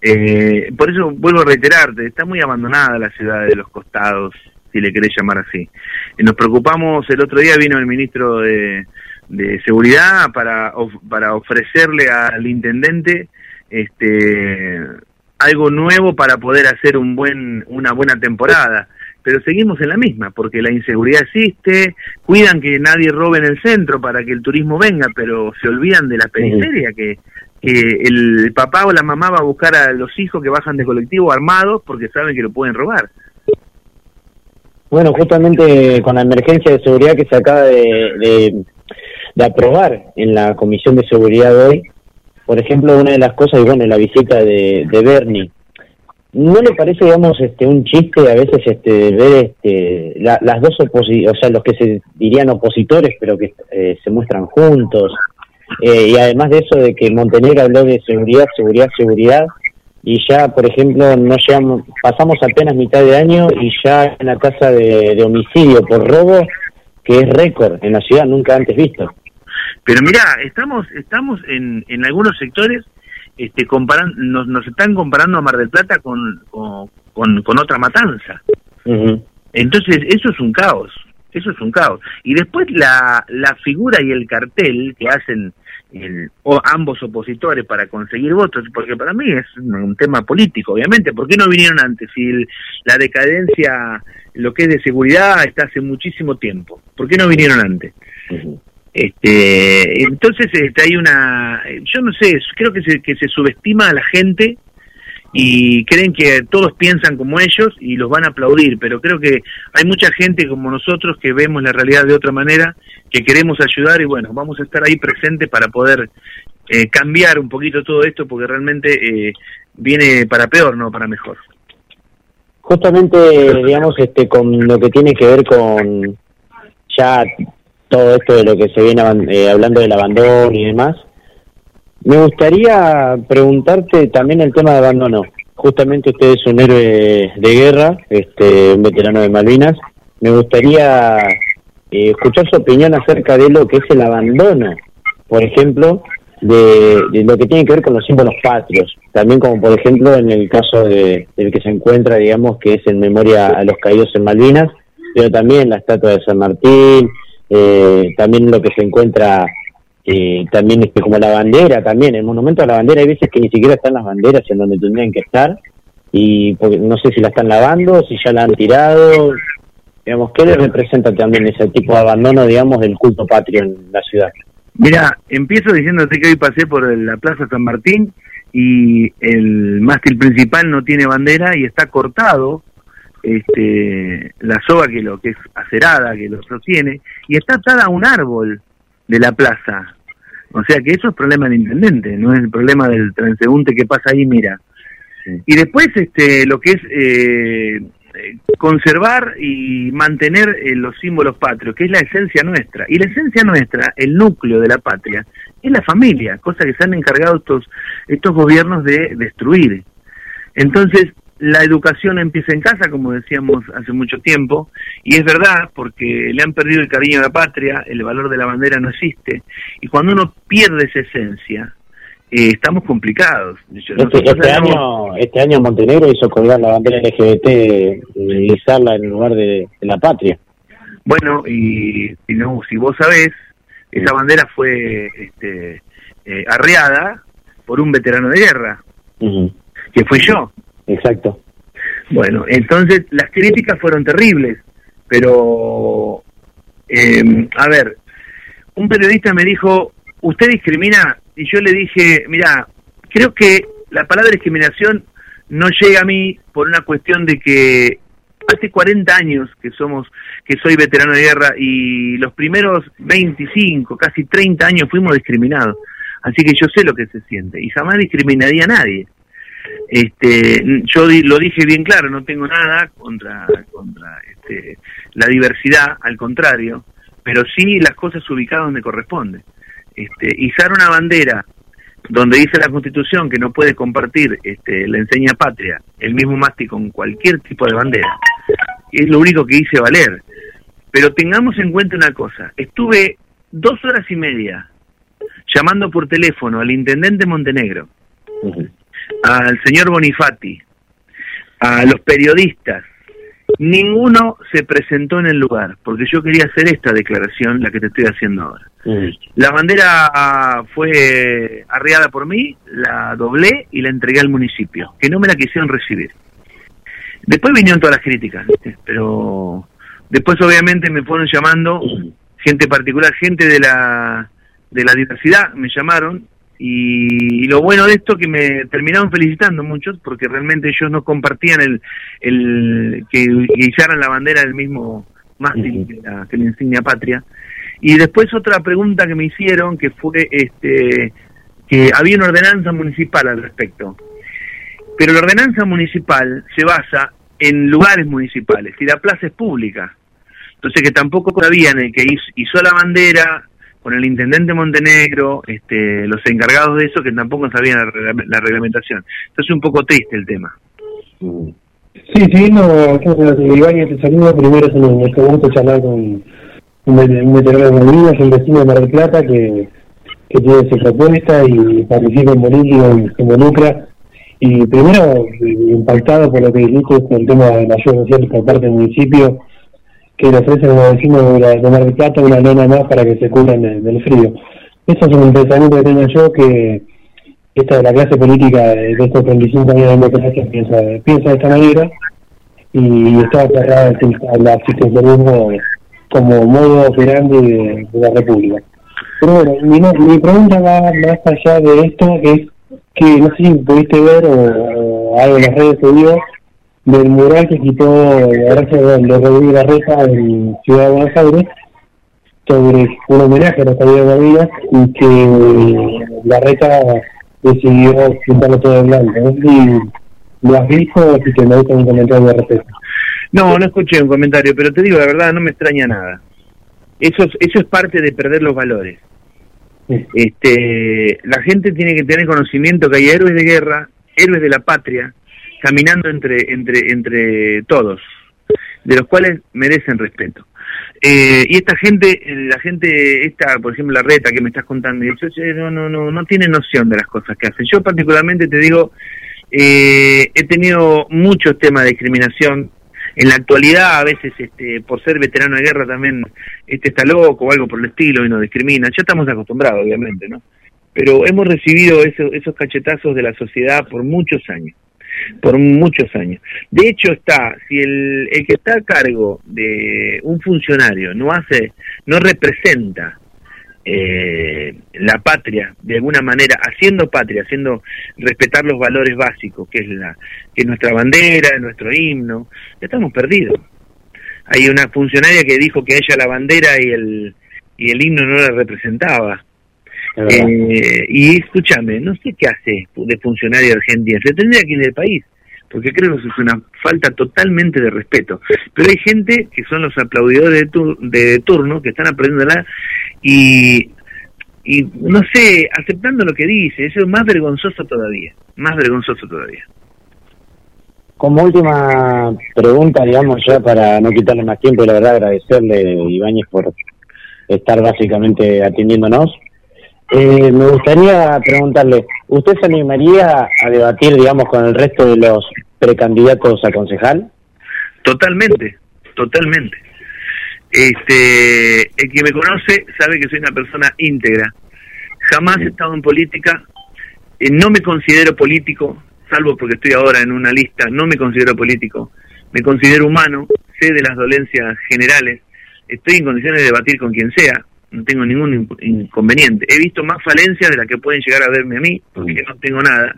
Eh, por eso vuelvo a reiterarte, está muy abandonada la ciudad de los costados, si le querés llamar así. Eh, nos preocupamos, el otro día vino el ministro de, de Seguridad para, of- para ofrecerle al intendente este algo nuevo para poder hacer un buen una buena temporada pero seguimos en la misma porque la inseguridad existe cuidan que nadie robe en el centro para que el turismo venga pero se olvidan de la periferia que que el papá o la mamá va a buscar a los hijos que bajan de colectivo armados porque saben que lo pueden robar. Bueno, justamente con la emergencia de seguridad que se acaba de, de, de aprobar en la Comisión de Seguridad de hoy, por ejemplo, una de las cosas, y bueno, la visita de, de Bernie, ¿no le parece, digamos, este, un chiste a veces este, ver este, la- las dos opositores, o sea, los que se dirían opositores, pero que eh, se muestran juntos? Eh, y además de eso, de que Montenegro habló de seguridad, seguridad, seguridad, y ya, por ejemplo, no pasamos apenas mitad de año y ya en la tasa de, de homicidio por robo, que es récord en la ciudad, nunca antes visto. Pero mira, estamos estamos en, en algunos sectores este comparan nos, nos están comparando a Mar del Plata con, con, con, con otra matanza. Entonces, eso es un caos, eso es un caos. Y después la, la figura y el cartel que hacen el, o ambos opositores para conseguir votos, porque para mí es un, un tema político, obviamente. ¿Por qué no vinieron antes? Si el- la decadencia, lo que es de seguridad, está hace muchísimo tiempo. ¿Por qué no vinieron antes? Este, entonces este, hay una, yo no sé, creo que se, que se subestima a la gente y creen que todos piensan como ellos y los van a aplaudir, pero creo que hay mucha gente como nosotros que vemos la realidad de otra manera, que queremos ayudar y bueno, vamos a estar ahí presentes para poder eh, cambiar un poquito todo esto porque realmente eh, viene para peor, no para mejor. Justamente, digamos, este, con lo que tiene que ver con ya todo esto de lo que se viene eh, hablando del abandono y demás, me gustaría preguntarte también el tema de abandono. Justamente usted es un héroe de guerra, este, un veterano de Malvinas. Me gustaría eh, escuchar su opinión acerca de lo que es el abandono, por ejemplo, de, de lo que tiene que ver con los símbolos patrios. También como por ejemplo en el caso de, del que se encuentra, digamos, que es en memoria a los caídos en Malvinas, pero también la estatua de San Martín, eh, también lo que se encuentra eh, también este, como la bandera también el monumento a la bandera hay veces que ni siquiera están las banderas en donde tendrían que estar y porque no sé si la están lavando si ya la han tirado. Digamos qué le representa también ese tipo de abandono digamos del culto patrio en la ciudad Mira, empiezo diciéndote que hoy pasé por la Plaza San Martín y el mástil principal no tiene bandera y está cortado este la soga que lo que es acerada que lo sostiene y está atada a un árbol de la plaza. O sea que eso es problema del intendente, no es el problema del transeúnte que pasa ahí, mira. Y después este lo que es eh, eh, conservar y mantener eh, los símbolos patrios, que es la esencia nuestra. Y la esencia nuestra, el núcleo de la patria, es la familia, cosa que se han encargado estos, estos gobiernos de destruir. Entonces, la educación empieza en casa, como decíamos hace mucho tiempo, y es verdad, porque le han perdido el cariño a la patria, el valor de la bandera no existe, y cuando uno pierde esa esencia, eh, estamos complicados. Este, este año, este año Montenegro hizo colgar la bandera LGBT eh, y izarla en lugar de, de la patria. Bueno, y, y no, si vos sabés, esa bandera fue este, eh, arreada por un veterano de guerra, que fui yo. Exacto. Bueno, entonces las críticas fueron terribles, pero, eh, a ver, un periodista me dijo, ¿usted discrimina? Y yo le dije, mira, creo que la palabra discriminación no llega a mí por una cuestión de que hace 40 años que somos, que soy veterano de guerra y los primeros 25, casi 30 años fuimos discriminados. Así que yo sé lo que se siente y jamás discriminaría a nadie. Este, yo di- lo dije bien claro, no tengo nada contra, contra este, la diversidad, al contrario, pero sí las cosas ubicadas donde corresponde. Este, izar una bandera donde dice la Constitución que no puede compartir este, la enseña patria, el mismo mástil con cualquier tipo de bandera, es lo único que hice valer. Pero tengamos en cuenta una cosa, estuve dos horas y media llamando por teléfono al intendente Montenegro, al señor Bonifati, a los periodistas, ninguno se presentó en el lugar, porque yo quería hacer esta declaración, la que te estoy haciendo ahora. La bandera ah, fue arriada por mí, la doblé y la entregué al municipio, que no me la quisieron recibir. Después vinieron todas las críticas, pero después obviamente me fueron llamando gente particular, gente de la de la diversidad, me llamaron y, lo bueno de esto que me terminaron felicitando muchos porque realmente ellos no compartían el, el que, que izaran la bandera del mismo mástil que, la, que la insignia patria. Y después otra pregunta que me hicieron que fue este que había una ordenanza municipal al respecto. Pero la ordenanza municipal se basa en lugares municipales y la plaza es pública. Entonces que tampoco sabían el que hizo, hizo la bandera con el intendente Montenegro, este, los encargados de eso que tampoco sabían la, regla- la reglamentación. Entonces un poco triste el tema. Sí, sí, acá en Ibáñez te saludo. Primero es un, gusto charlar con un veterano de Malvinas, un vecino de Mar del Plata que, que tiene su propuesta y participa en política y se involucra. Y primero, eh, impactado por lo que dijiste con el tema de la ayuda social por parte del municipio, que le ofrecen a los vecinos de, la- de Mar del Plata una lona más para que se cubran del, frío. Eso es un pensamiento que tengo yo que esta la clase política de de estos 35 años de democracia piensa, piensa de esta manera y está cerrada al asistencialismo como modo operandi de, de la República. Pero bueno, mi, mi pregunta va más allá de esto, que es que no sé si pudiste ver o, algo en las redes se del mural que quitó Horacio de Rodríguez Larreta en Ciudad de Buenos Aires sobre un homenaje a los caídos de Malvinas y que Larreta decidió pintarlo todo de blanco. No sé si lo has visto o si te me un comentario de respeto. No, no escuché un comentario, pero te digo la verdad, no me extraña nada. Eso es, eso es parte de perder los valores. Este, la gente tiene que tener conocimiento que hay héroes de guerra, héroes de la patria, caminando entre, entre, entre todos, de los cuales merecen respeto. Eh, y esta gente, la gente, esta, por ejemplo, la reta que me estás contando, y eso, eh, no, no, no, no tiene noción de las cosas que hacen. Yo particularmente te digo, eh, he tenido muchos temas de discriminación. En la actualidad, a veces, este, por ser veterano de guerra, también este está loco o algo por el estilo y nos discrimina. Ya estamos acostumbrados, obviamente, ¿no? Pero hemos recibido esos cachetazos de la sociedad por muchos años por muchos años. De hecho está, si el, el que está a cargo de un funcionario no hace, no representa eh, la patria de alguna manera, haciendo patria, haciendo respetar los valores básicos, que es la, que es nuestra bandera, nuestro himno, estamos perdidos. Hay una funcionaria que dijo que ella la bandera y el y el himno no la representaba. Eh, y escúchame, no sé qué hace de funcionario argentino, se tendría que ir del país, porque creo que eso es una falta totalmente de respeto. Pero hay gente que son los aplaudidores de, tur- de turno, que están aprendiéndola y, y, no sé, aceptando lo que dice, eso es más vergonzoso todavía, más vergonzoso todavía. como última pregunta, digamos, ya para no quitarle más tiempo, la verdad agradecerle, Ibáñez, por estar básicamente atendiéndonos. Eh, me gustaría preguntarle, ¿usted se animaría a debatir, digamos, con el resto de los precandidatos a concejal? Totalmente, totalmente. Este, el que me conoce sabe que soy una persona íntegra. Jamás he estado en política, eh, no me considero político, salvo porque estoy ahora en una lista, no me considero político, me considero humano, sé de las dolencias generales, estoy en condiciones de debatir con quien sea, no tengo ningún in- inconveniente. He visto más falencias de las que pueden llegar a verme a mí, porque no tengo nada.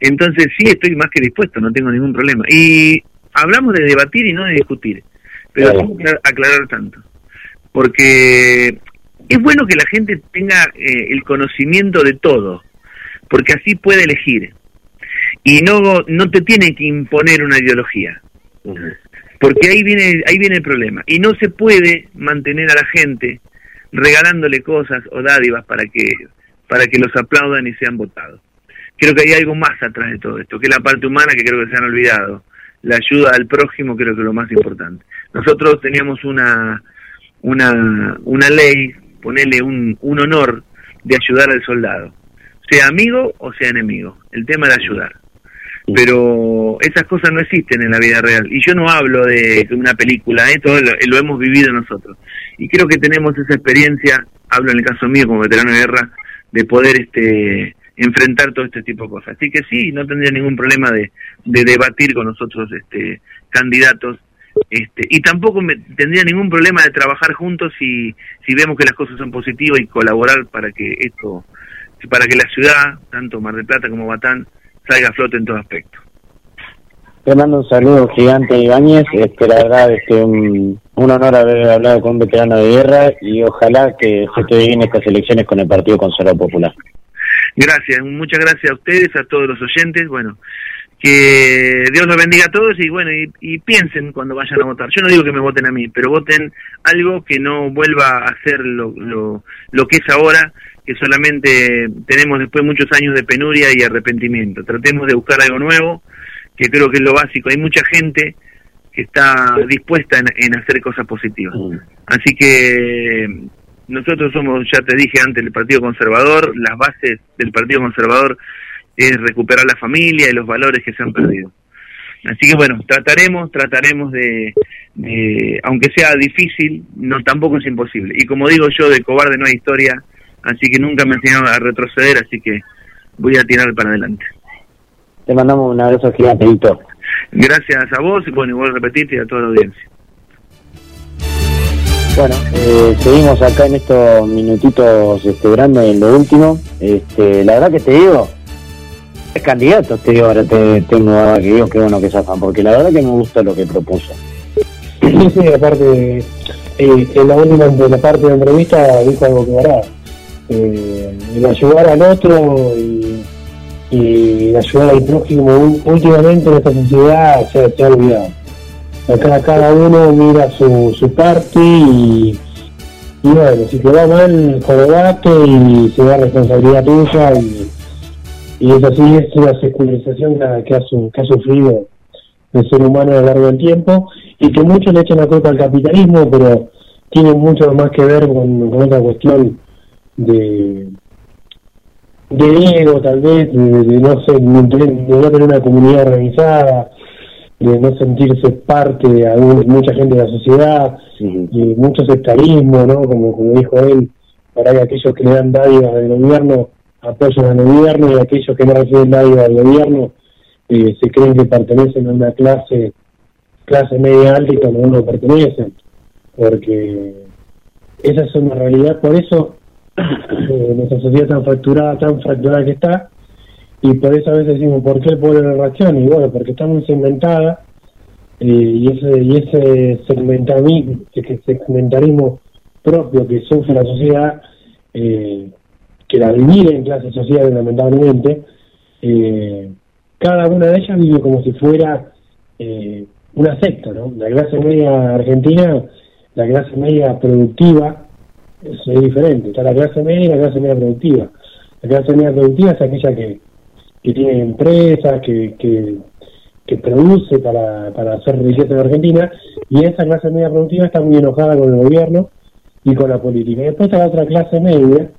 Entonces sí estoy más que dispuesto, no tengo ningún problema. Y hablamos de debatir y no de discutir, pero tengo que aclarar tanto, porque es bueno que la gente tenga eh, el conocimiento de todo, porque así puede elegir y no no te tiene que imponer una ideología porque ahí viene ahí viene el problema y no se puede mantener a la gente regalándole cosas o dádivas para que para que los aplaudan y sean votados. Creo que hay algo más atrás de todo esto que es la parte humana que creo que se han olvidado. La ayuda al prójimo creo que es lo más importante. Nosotros teníamos una una una ley ponerle un, un honor de ayudar al soldado sea amigo o sea enemigo el tema de ayudar. Pero esas cosas no existen en la vida real. Y yo no hablo de una película ¿eh? todo lo, lo hemos vivido nosotros y creo que tenemos esa experiencia hablo en el caso mío como veterano de guerra de poder este enfrentar todo este tipo de cosas así que sí no tendría ningún problema de, de debatir con nosotros este candidatos este y tampoco me, tendría ningún problema de trabajar juntos si si vemos que las cosas son positivas y colaborar para que esto para que la ciudad tanto Mar del Plata como Batán salga a flote en todo aspecto. Te mando un saludo gigante, Ibáñez. Este, la verdad, este, un, un honor haber hablado con un veterano de guerra y ojalá que se te bien estas elecciones con el Partido Conservador Popular. Gracias, muchas gracias a ustedes, a todos los oyentes. Bueno, que Dios los bendiga a todos y bueno, y, piensen cuando vayan a votar. Yo no digo que me voten a mí, pero voten algo que no vuelva a ser lo, lo, lo que es ahora, que solamente tenemos después muchos años de penuria y arrepentimiento. Tratemos de buscar algo nuevo, que creo que es lo básico. Hay mucha gente que está dispuesta en, en hacer cosas positivas. Así que nosotros somos, ya te dije antes, el Partido Conservador, las bases del Partido Conservador es recuperar la familia y los valores que se han perdido. Así que bueno, trataremos, trataremos de, de, aunque sea difícil, no tampoco es imposible. Y como digo yo, de cobarde no hay historia, así que nunca me enseñaron a retroceder, así que voy a tirar para adelante. Te mandamos un abrazo gigante, Víctor. Gracias a vos y bueno, igual a repetirte y a toda la audiencia. Bueno, eh, seguimos acá en estos minutitos este, grandes en lo último. Este, la verdad que te digo, es candidato, te digo, ahora te, tengo ahora que digo que bueno que zafan, porque la verdad que me gusta lo que propuso. Sí, sí, aparte, eh, en la última de la parte de la entrevista dijo algo que verdad. Eh, el ayudar al otro y, y ayudar al prójimo, últimamente en esta sociedad se, ha olvidado. Acá cada uno mira su, su parte y, y bueno, si te va mal, jorobate y se da responsabilidad tuya y, y es así, es una secularización que, ha- que ha, que ha sufrido el ser humano a lo largo del tiempo y que muchos le echan la culpa al capitalismo, pero tiene mucho más que ver con otra cuestión de de ego tal vez, de, de no ser, de no tener una comunidad organizada, de no sentirse parte de algún- mucha gente de la sociedad, de mucho sectarismo, ¿no? Como, como dijo él, para que aquellos que le dan dádivas del gobierno apoyan al gobierno y aquellos que no reciben dádivas del gobierno eh, se creen que pertenecen a una clase clase media alta y cuando no pertenecen, porque esa es una realidad, por eso eh, nuestra sociedad tan fracturada, tan fracturada que está, y por eso a veces decimos, ¿por qué el pueblo no reacciona? Y bueno, porque está muy segmentada, eh, y ese y ese segmentamismo, ese segmentarismo propio que sufre la sociedad, eh, que la divide en clases sociales lamentablemente, eh, cada una de ellas vive como si fuera eh, una secta, ¿no? La clase media argentina, la clase media productiva, es, diferente. Está la clase media y la clase media productiva. La clase media productiva es aquella que, que tiene empresas, que, que, que produce para, para hacer riqueza en Argentina, y esa clase media productiva está muy enojada con el gobierno y con la política. Y después está la otra clase media,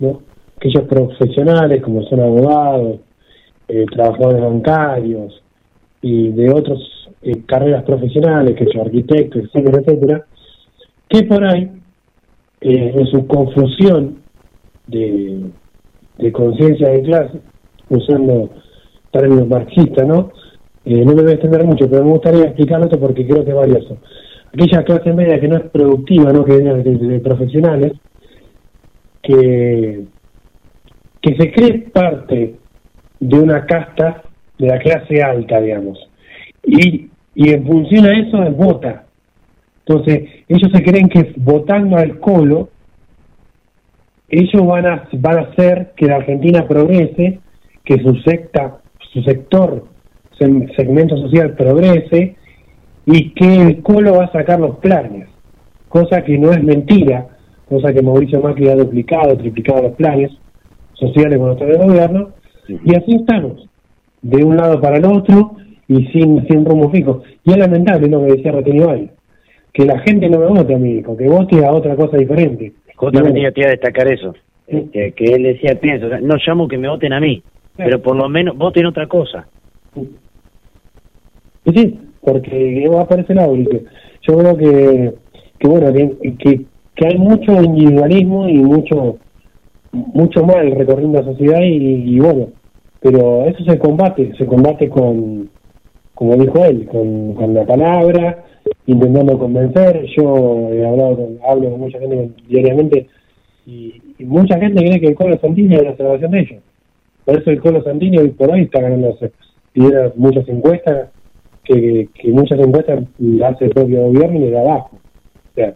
¿no? aquellos profesionales como son abogados, eh, trabajadores bancarios y de otras eh, carreras profesionales, que son arquitectos, etcétera, etcétera, que por ahí, eh, en su confusión de, de conciencia de clase, usando términos marxistas, ¿no? Eh, no me voy a extender mucho, pero me gustaría explicarlo esto porque creo que es valioso. Aquella clase media que no es productiva, ¿no? Que viene de, de profesionales, que, que se cree parte de una casta de la clase alta, digamos. Y, y en función a eso es vota. Entonces, ellos se creen que votando al colo, ellos van a, van a hacer que la Argentina progrese, que su secta, su sector, segmento social progrese y que el colo va a sacar los planes, cosa que no es mentira, cosa que Mauricio Macri ha duplicado, triplicado los planes sociales en el gobierno, y así estamos, de un lado para el otro y sin, sin rumbo fijo. Y es lamentable lo que decía Ratinibal, que la gente no me vote a mí, que vote a otra cosa diferente. Justamente yo te iba a destacar eso. Que, que él decía, pienso, no llamo que me voten a mí, pero por lo menos voten otra cosa. Y sí, porque va para ese lado. Yo creo que, que bueno, que, que, que hay mucho individualismo y mucho mucho mal recorriendo la sociedad y, y bueno, pero eso se combate, se combate con, como dijo él, con, con la palabra, intentando convencer. Yo he hablado con, hablo con mucha gente diariamente y, y mucha gente cree que el Colo Santini es la salvación de ellos. Por eso el Colo Santini hoy por hoy está ganándose. Y era muchas encuestas, que, que muchas encuestas hace el propio gobierno y le da abajo. O sea,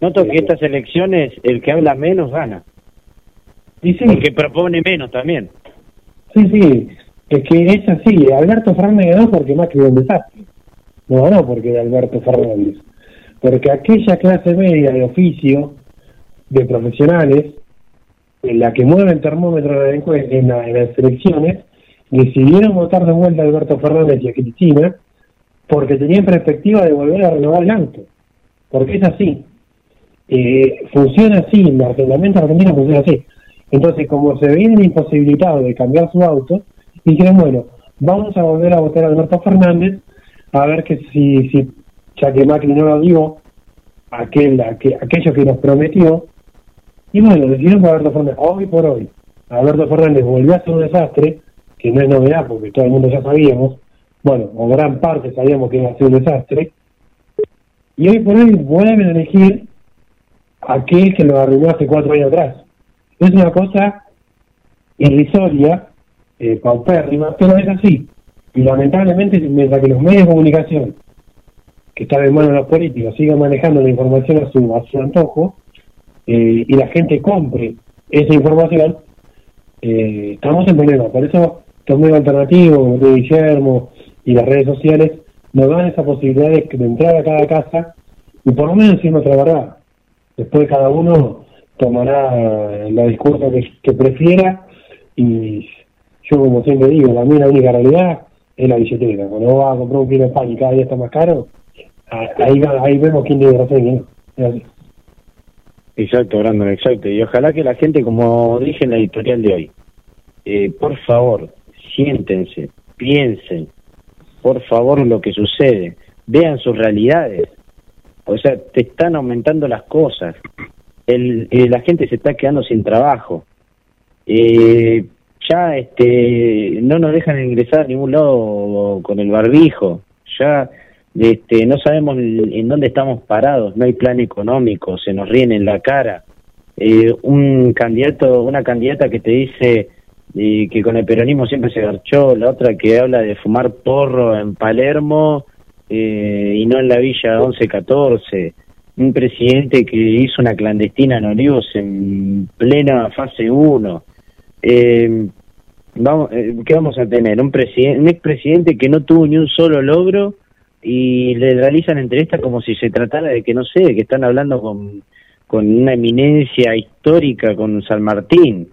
Noto que estas elecciones el que habla menos gana. y sí, El que propone menos también. Sí, sí, es que es así. Alberto Fernández ganó porque Macri era un desastre. No ganó porque era Alberto Fernández. Porque aquella clase media de oficio, de profesionales, en la que mueve el termómetro en, la en, la- en las elecciones, decidieron votar de vuelta a Alberto Fernández y a Cristina porque tenían perspectiva de volver a renovar el auto. Porque es así. Eh, funciona así, el reglamento argentino funciona así. Entonces, como se veían imposibilitados de cambiar su auto, dijeron, bueno, vamos a volver a votar a Alberto Fernández, a ver que si, si ya que Macri no lo dio, aquel, aquel, aquello que nos prometió, y bueno, decidieron por Alberto Fernández. Hoy por hoy, Alberto Fernández volvió a ser un desastre, que no es novedad porque todo el mundo ya sabíamos, bueno, o gran parte sabíamos que iba a ser un desastre, y hoy por hoy vuelven a elegir aquel que lo arruinó hace cuatro años atrás. Es una cosa irrisoria, eh, paupérrima, pero es así. Y lamentablemente, mientras que los medios de comunicación, que están en manos de los políticos, sigan manejando la información a su, a su antojo, eh, y la gente compre esa información, eh, estamos en problema. Por eso, los medios alternativos, como te Guillermo, y las redes sociales, nos dan esa posibilidad de, de entrar a cada casa y por lo menos decir nuestra verdad. Después cada uno tomará la discurso que, que prefiera y yo como siempre digo, para mí la única realidad es la billetera. Cuando vas a comprar un kilo de pan y cada día está más caro, ahí, ahí vemos quién tiene razón. Exacto, Brandon, exacto. Y ojalá que la gente, como dije en la editorial de hoy, eh, por favor, siéntense, piensen, por favor, lo que sucede, vean sus realidades. O sea, te están aumentando las cosas. El, eh, la gente se está quedando sin trabajo. Eh, ya este, no nos dejan ingresar a ningún lado con el barbijo. Ya este, no sabemos en dónde estamos parados, no hay plan económico, se nos ríen en la cara. Eh, un candidato, una candidata que te dice eh, que con el peronismo siempre se garchó, la otra que habla de fumar porro en Palermo eh, y no en la Villa 1114. Un presidente que hizo una clandestina en Olivos en plena fase 1. Eh, vamos, eh, ¿Qué vamos a tener? Un, presidente, un expresidente que no tuvo ni un solo logro y le realizan entrevistas como si se tratara de que, no sé, que están hablando con, con una eminencia histórica, con San Martín.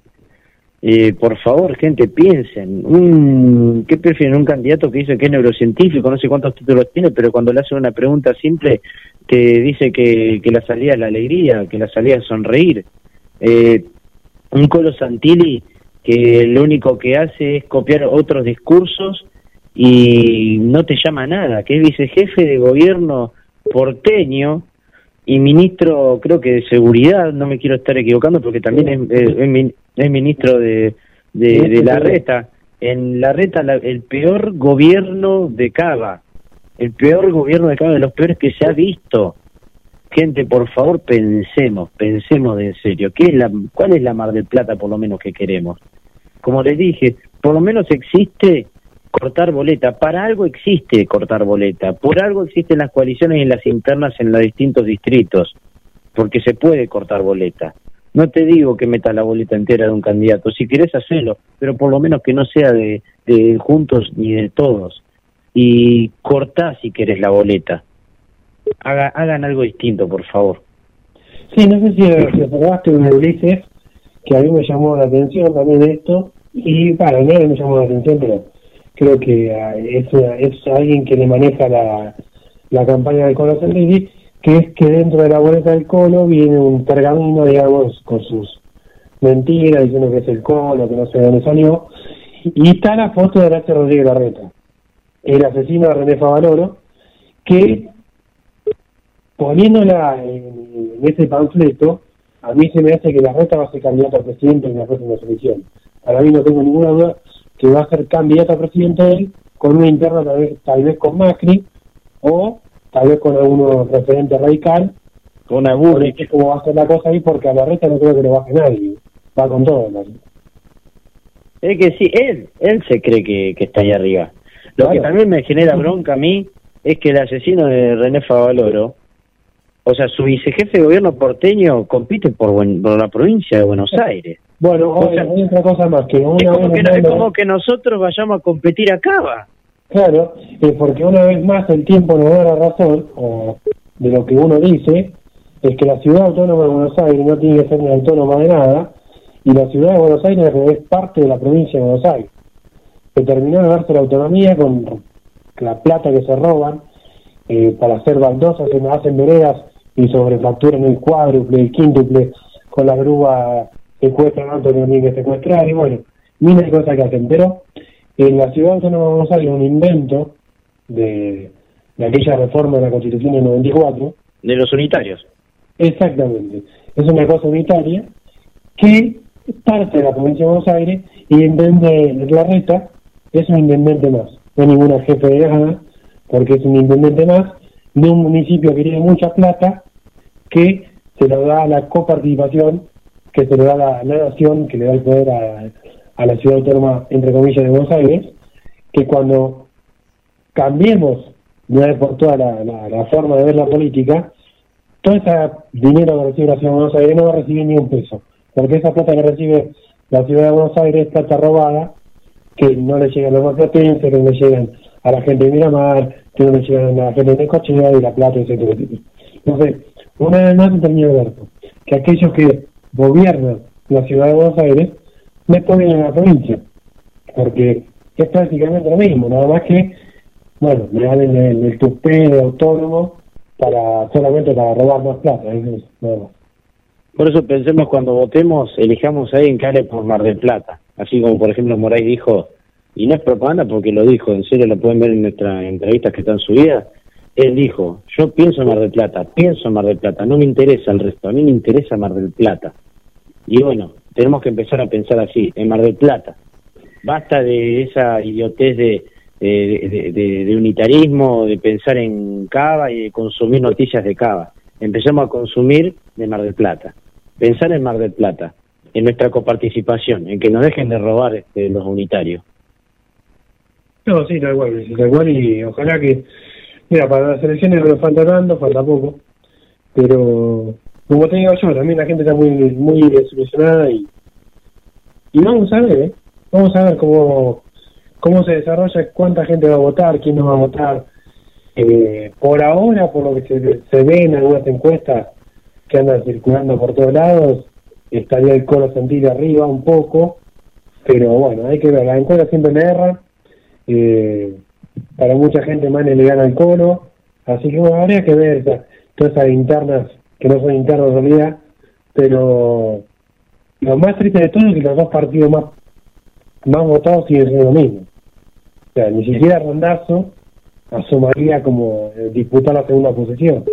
Eh, por favor, gente, piensen. Un, ¿Qué prefieren? Un candidato que dice que es neurocientífico, no sé cuántos títulos tiene, pero cuando le hacen una pregunta simple te dice que, que la salida es la alegría, que la salida es sonreír. Eh, un Colo Santilli que lo único que hace es copiar otros discursos y no te llama nada, que es vicejefe de gobierno porteño y ministro, creo que de seguridad, no me quiero estar equivocando porque también es, es- es min- es ministro de, de, de la reta. En la reta, la- el peor gobierno de Cava, el peor gobierno de Cava, de los peores que se ha visto. Gente, por favor, pensemos, pensemos de en serio. ¿Qué es la, ¿Cuál es la Mar del Plata, por lo menos, que queremos? Como les dije, por lo menos existe cortar boleta. Para algo existe cortar boleta. Por algo existen las coaliciones y las internas en los distintos distritos. Porque se puede cortar boleta. No te digo que metas la boleta entera de un candidato. Si querés hacerlo, pero por lo menos que no sea de, de juntos ni de todos. Y cortá si querés la boleta. Haga- hagan algo distinto, por favor. Sí, no sé si, si observaste un Ulises, que a mí me llamó la atención también esto, y para no me llamó la atención, pero creo que ah, es, una- es alguien que le maneja la, la campaña del Colo Santilli, que es que dentro de la boleta del Colo viene un pergamino, digamos, con sus mentiras, diciendo que es el Colo, que no sé de dónde salió, y está la foto de Horacio Rodríguez Larreta, el asesino de René Favaloro, que poniéndola en, en ese panfleto, a mí se me hace que la reta va a ser candidato a presidente en la próxima elección. Para mí no tengo ninguna duda que va a ser candidato a presidente él, con una interna tal vez, tal vez con Macri, o tal vez con alguno referente radical. Con Aburri. Sé cómo va a ser la cosa ahí, porque a la reta no creo que le baje nadie. Va con todo. Es que sí, él, él se cree que, que está ahí arriba. Lo que también me genera bronca a mí es que el asesino de René Favaloro, o sea, su vicejefe de gobierno porteño compite por, buen- por la provincia de Buenos Aires. Bueno, O sea, hay otra cosa más, que una es, como vez que, más es lo- como que nosotros vayamos a competir acá, va. Claro, eh, porque una vez más el tiempo nos da la razón, o de lo que uno dice, es que la ciudad autónoma de Buenos Aires no tiene que ser ni autónoma de nada, y la ciudad de Buenos Aires es parte de la provincia de Buenos Aires. Se terminó de darse la autonomía con la plata que se roban eh, para hacer baldosas, hacen veredas y sobrefacturan el cuádruple, el quíntuple, con la grúa secuestran a tienen que secuestrar, y bueno, miles de cosas que hacen, pero en la ciudad de Buenos Aires un invento de, de aquella reforma de la Constitución del 94. De los unitarios. Exactamente. Es una cosa unitaria que parte de la provincia de Buenos Aires y en vez de la reta es un intendente más. No es ninguna jefe de nada, porque es un intendente más de un municipio que tiene mucha plata que se lo da la coparticipación, que se lo da la, nación, que le da el poder a, la ciudad autónoma, entre comillas, de Buenos Aires, que cuando cambiemos de una vez por toda la, forma de ver la política, todo ese dinero que recibe la ciudad de Buenos Aires no va a recibir ni un peso, porque esa plata que recibe la ciudad de Buenos Aires es plata robada, que no le llegan a los más potentes, que no le llegan a la gente de Miramar, que no le llegan a la gente de Cochea y La Plata, etcétera, etcétera. Entonces, una vez más de ver que aquellos que gobiernan la ciudad de Buenos Aires después vienen a la provincia, porque es prácticamente lo mismo, nada más que, bueno, le dan el, el, el autónomo para solamente para robar más plata. Por eso pensemos cuando votemos, elijamos a alguien que hable por Mar del Plata. Así como, por ejemplo, Moray dijo, y no es propaganda porque lo dijo, en serio lo pueden ver en nuestras entrevistas que están subidas. Él dijo, yo pienso en Mar del Plata, pienso en Mar del Plata, no me interesa el resto, a mí me interesa Mar del Plata. Y bueno, tenemos que empezar a pensar así, en Mar del Plata. Basta de esa idiotez de, de, unitarismo, de pensar en Cava y de consumir noticias de Cava. Empecemos a consumir de Mar del Plata. Pensar en Mar del Plata, en nuestra coparticipación, en que nos dejen de robar este, los unitarios. No, sí, tal cual, tal cual, y ojalá que, mira, para las elecciones no nos falta tanto, falta poco, pero como te digo yo, también la gente está muy muy desilusionada y, y vamos a ver, ¿eh? vamos a ver cómo, cómo se desarrolla, cuánta gente va a votar, quién no va a votar. Eh, por ahora, por lo que se, se ve en algunas encuestas que andan circulando por todos lados, estaría el Coro Santilli arriba un poco, Pero bueno, hay que ver, la encuesta siempre le erra. Eh, para mucha gente Mane le gana el coro. Así que habría que ver todas esas internas, que no son internas en realidad. Pero lo más triste de todo es que los dos partidos más, más votados siguen siendo lo mismo. O sea, ni siquiera Rondazo asomaría como eh, disputar la segunda posición.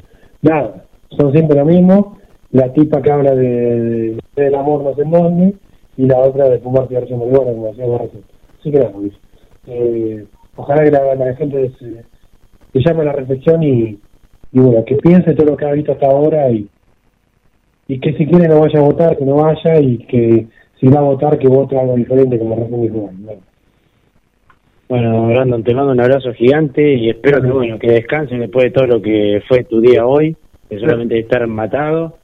Nada, son siempre lo mismo. La tipa que habla de, del amor no sé dónde y la otra de fumar cigarrillos marihuana, como decía. Así que nada, Luis. Eh, ojalá que la, la gente se, se llame a la reflexión y, y bueno, que piense todo lo que ha visto hasta ahora y, y que si quiere no vaya a votar, que no vaya y que si va a votar, que vote algo diferente como recién dijo. Bueno, Bueno, Brandon, te mando un abrazo gigante y espero que bueno que descansen después de todo lo que fue tu día hoy, que solamente estar matado.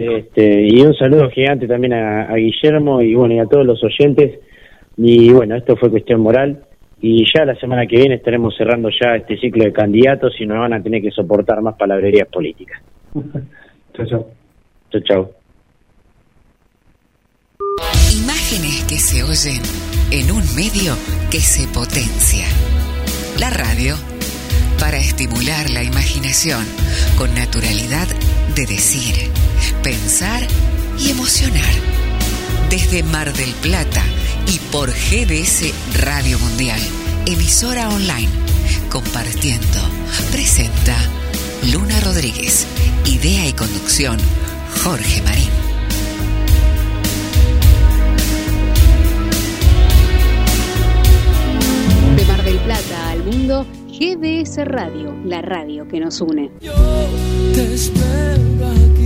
Este, y un saludo gigante también a, a Guillermo y bueno y a todos los oyentes. Y bueno, esto fue cuestión moral. Y ya la semana que viene estaremos cerrando ya este ciclo de candidatos y nos van a tener que soportar más palabrerías políticas. chao, chao. Chao, chao. Imágenes que se oyen en un medio que se potencia. La radio para estimular la imaginación con naturalidad de decir, pensar y emocionar. Desde Mar del Plata y por GDS Radio Mundial, emisora online, compartiendo, presenta Luna Rodríguez, idea y conducción, Jorge Marín. De Mar del Plata al mundo, GDS Radio, la radio que nos une. Te espero